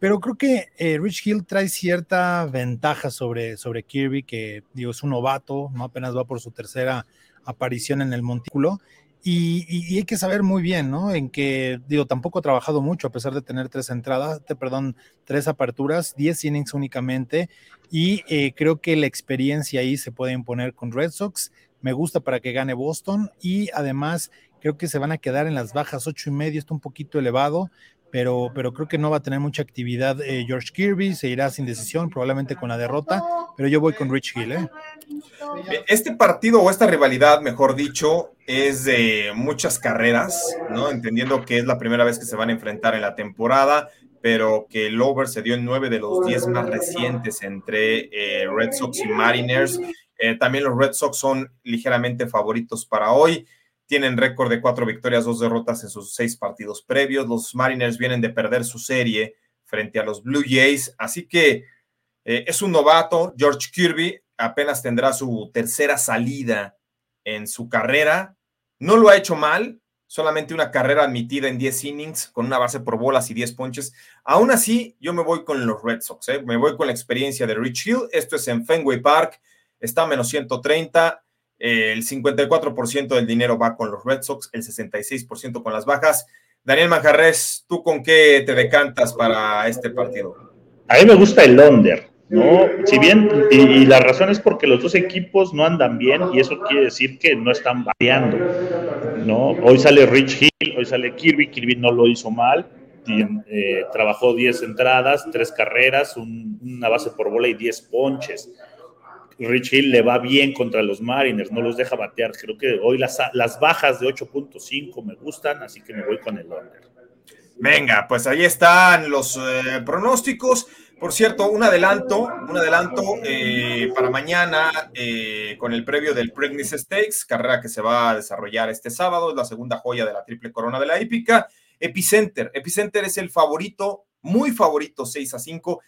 S5: pero creo que eh, Rich Hill trae cierta ventaja sobre, sobre Kirby, que digo, es un novato, ¿no? Apenas va por su tercera aparición en el montículo. Y, y, y, hay que saber muy bien, ¿no? En que, digo, tampoco ha trabajado mucho, a pesar de tener tres entradas, te, perdón, tres aperturas, diez innings únicamente, y eh, creo que la experiencia ahí se puede imponer con Red Sox. Me gusta para que gane Boston, y además creo que se van a quedar en las bajas ocho y medio, está un poquito elevado, pero, pero creo que no va a tener mucha actividad eh, George Kirby, se irá sin decisión, probablemente con la derrota, pero yo voy con Rich Hill. ¿eh?
S1: Este partido o esta rivalidad, mejor dicho, es de muchas carreras, ¿no? Entendiendo que es la primera vez que se van a enfrentar en la temporada, pero que el over se dio en nueve de los diez más recientes entre eh, Red Sox y Mariners. Eh, también los Red Sox son ligeramente favoritos para hoy. Tienen récord de cuatro victorias, dos derrotas en sus seis partidos previos. Los Mariners vienen de perder su serie frente a los Blue Jays. Así que eh, es un novato. George Kirby apenas tendrá su tercera salida en su carrera. No lo ha hecho mal, solamente una carrera admitida en 10 innings con una base por bolas y 10 ponches. Aún así, yo me voy con los Red Sox, ¿eh? me voy con la experiencia de Rich Hill. Esto es en Fenway Park, está menos 130. el 54% del dinero va con los Red Sox, el 66% con las bajas. Daniel Manjarres, ¿tú con qué te decantas para este partido?
S3: A mí me gusta el under. ¿no? Si bien, y, la razón es porque los dos equipos no andan bien y eso quiere decir que no están variando, ¿no? Hoy sale Rich Hill, hoy sale Kirby, Kirby no lo hizo mal, eh, trabajó 10 entradas, 3 carreras, una base por bola y 10 ponches. Rich Hill le va bien contra los Mariners, no los deja batear. Creo que hoy las, las bajas de 8.5 me gustan, así que me voy con el under.
S1: Venga, pues ahí están los eh, pronósticos. Por cierto, un adelanto, un adelanto eh, para mañana eh, con el previo del Pregnancy Stakes, carrera que se va a desarrollar este sábado, es la segunda joya de la triple corona de la hípica. Epicenter, Epicenter es el favorito, muy favorito, 6 a 5.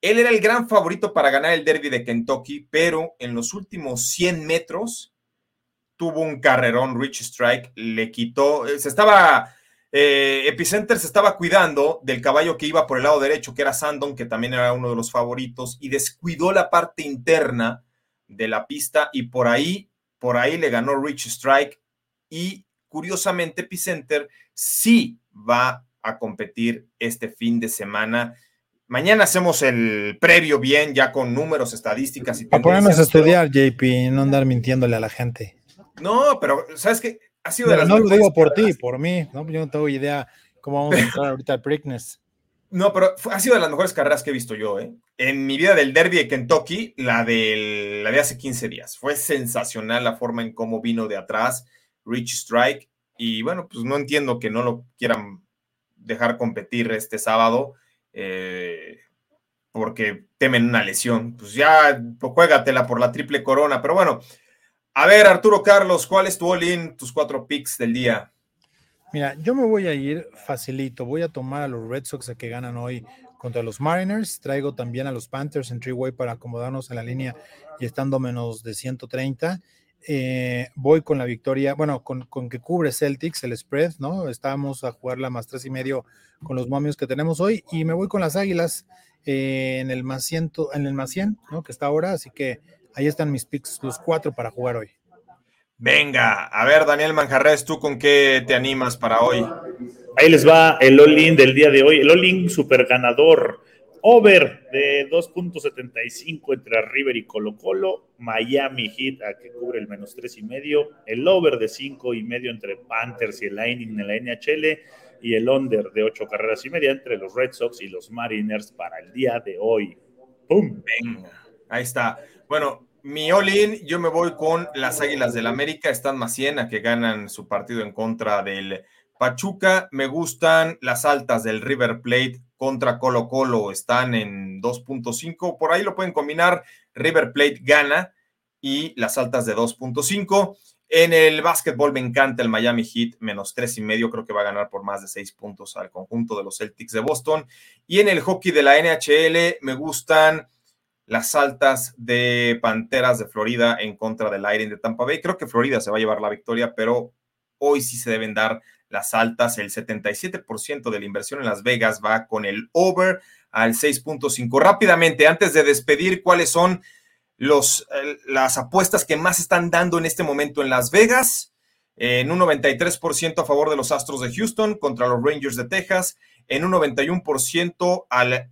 S1: Él era el gran favorito para ganar el derby de Kentucky, pero en los últimos 100 metros tuvo un carrerón, Rich Strike, le quitó, se estaba eh, Epicenter se estaba cuidando del caballo que iba por el lado derecho, que era Sandon, que también era uno de los favoritos, y descuidó la parte interna de la pista y por ahí, por ahí le ganó Rich Strike y curiosamente Epicenter sí va a competir este fin de semana. Mañana hacemos el previo bien, ya con números, estadísticas y
S5: Para ponernos a estudiar, JP, no andar mintiéndole a la gente.
S1: No, pero ¿sabes qué?
S5: no lo digo por ti, por mí, ¿no? Yo no tengo idea cómo vamos a entrar ahorita al Preakness.
S1: No, pero ha sido de las mejores carreras que he visto yo, ¿eh? En mi vida del Derby de Kentucky, la, del, la de hace 15 días. Fue sensacional la forma en cómo vino de atrás Rich Strike. Y bueno, pues no entiendo que no lo quieran dejar competir este sábado eh, porque temen una lesión. Pues ya, pues juégatela por la triple corona. Pero bueno, a ver, Arturo Carlos, ¿cuál es tu all-in, tus cuatro picks del día?
S5: Mira, yo me voy a ir facilito. Voy a tomar a los Red Sox que ganan hoy contra los Mariners. Traigo también a los Panthers en three-way para acomodarnos en la línea y estando menos de 130. Eh, voy con la victoria, bueno, con, que cubre Celtics el spread, ¿no? Estamos a jugar la más tres y medio con los momios que tenemos hoy y me voy con las Águilas eh, en el más ciento, en el más 100, ¿no? Que está ahora, así que Ahí están mis picks, los cuatro para jugar hoy.
S1: Venga, a ver, Daniel Manjarres, ¿tú con qué te animas para hoy?
S3: Ahí les va el all-in del día de hoy. El all-in super ganador. Over de 2.75 entre River y Colo Colo. Miami Heat a que cubre el menos tres y medio. El over de cinco y medio entre Panthers y el Lightning en la NHL. Y el under de ocho carreras y media entre los Red Sox y los Mariners para el día de hoy. ¡Pum!
S1: Venga, ahí está. Bueno, mi all-in, yo me voy con las Águilas del América, están más 100 a que ganan su partido en contra del Pachuca. Me gustan las altas del River Plate contra Colo Colo, están en 2.5, por ahí lo pueden combinar. River Plate gana y las altas de 2.5. En el básquetbol me encanta el Miami Heat, menos tres y medio, creo que va a ganar por más de seis puntos al conjunto de los Celtics de Boston. Y en el hockey de la NHL me gustan las altas de Panteras de Florida en contra del Lightning de Tampa Bay. Creo que Florida se va a llevar la victoria, pero hoy sí se deben dar las altas. El 77% de la inversión en Las Vegas va con el over al 6.5. Rápidamente, antes de despedir, ¿cuáles son los, eh, las apuestas que más están dando en este momento en Las Vegas? en un 93% a favor de los Astros de Houston contra los Rangers de Texas, en un 91% al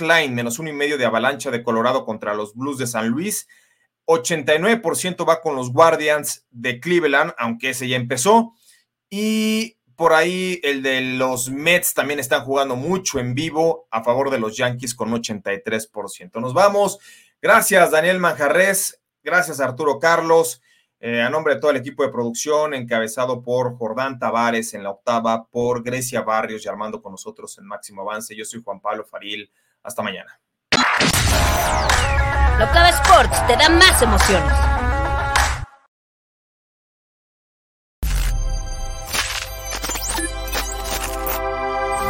S1: Line, menos uno y medio de avalancha de Colorado contra los Blues de San Luis. 89% va con los Guardians de Cleveland, aunque ese ya empezó. Y por ahí el de los Mets también están jugando mucho en vivo a favor de los Yankees con 83%. Nos vamos. Gracias, Daniel Manjarres. Gracias, Arturo Carlos. Eh, a nombre de todo el equipo de producción, encabezado por Jordán Tavares en la octava, por Grecia Barrios y Armando con nosotros en Máximo Avance. Yo soy Juan Pablo Faril. Hasta mañana.
S4: La Sports te da más emociones.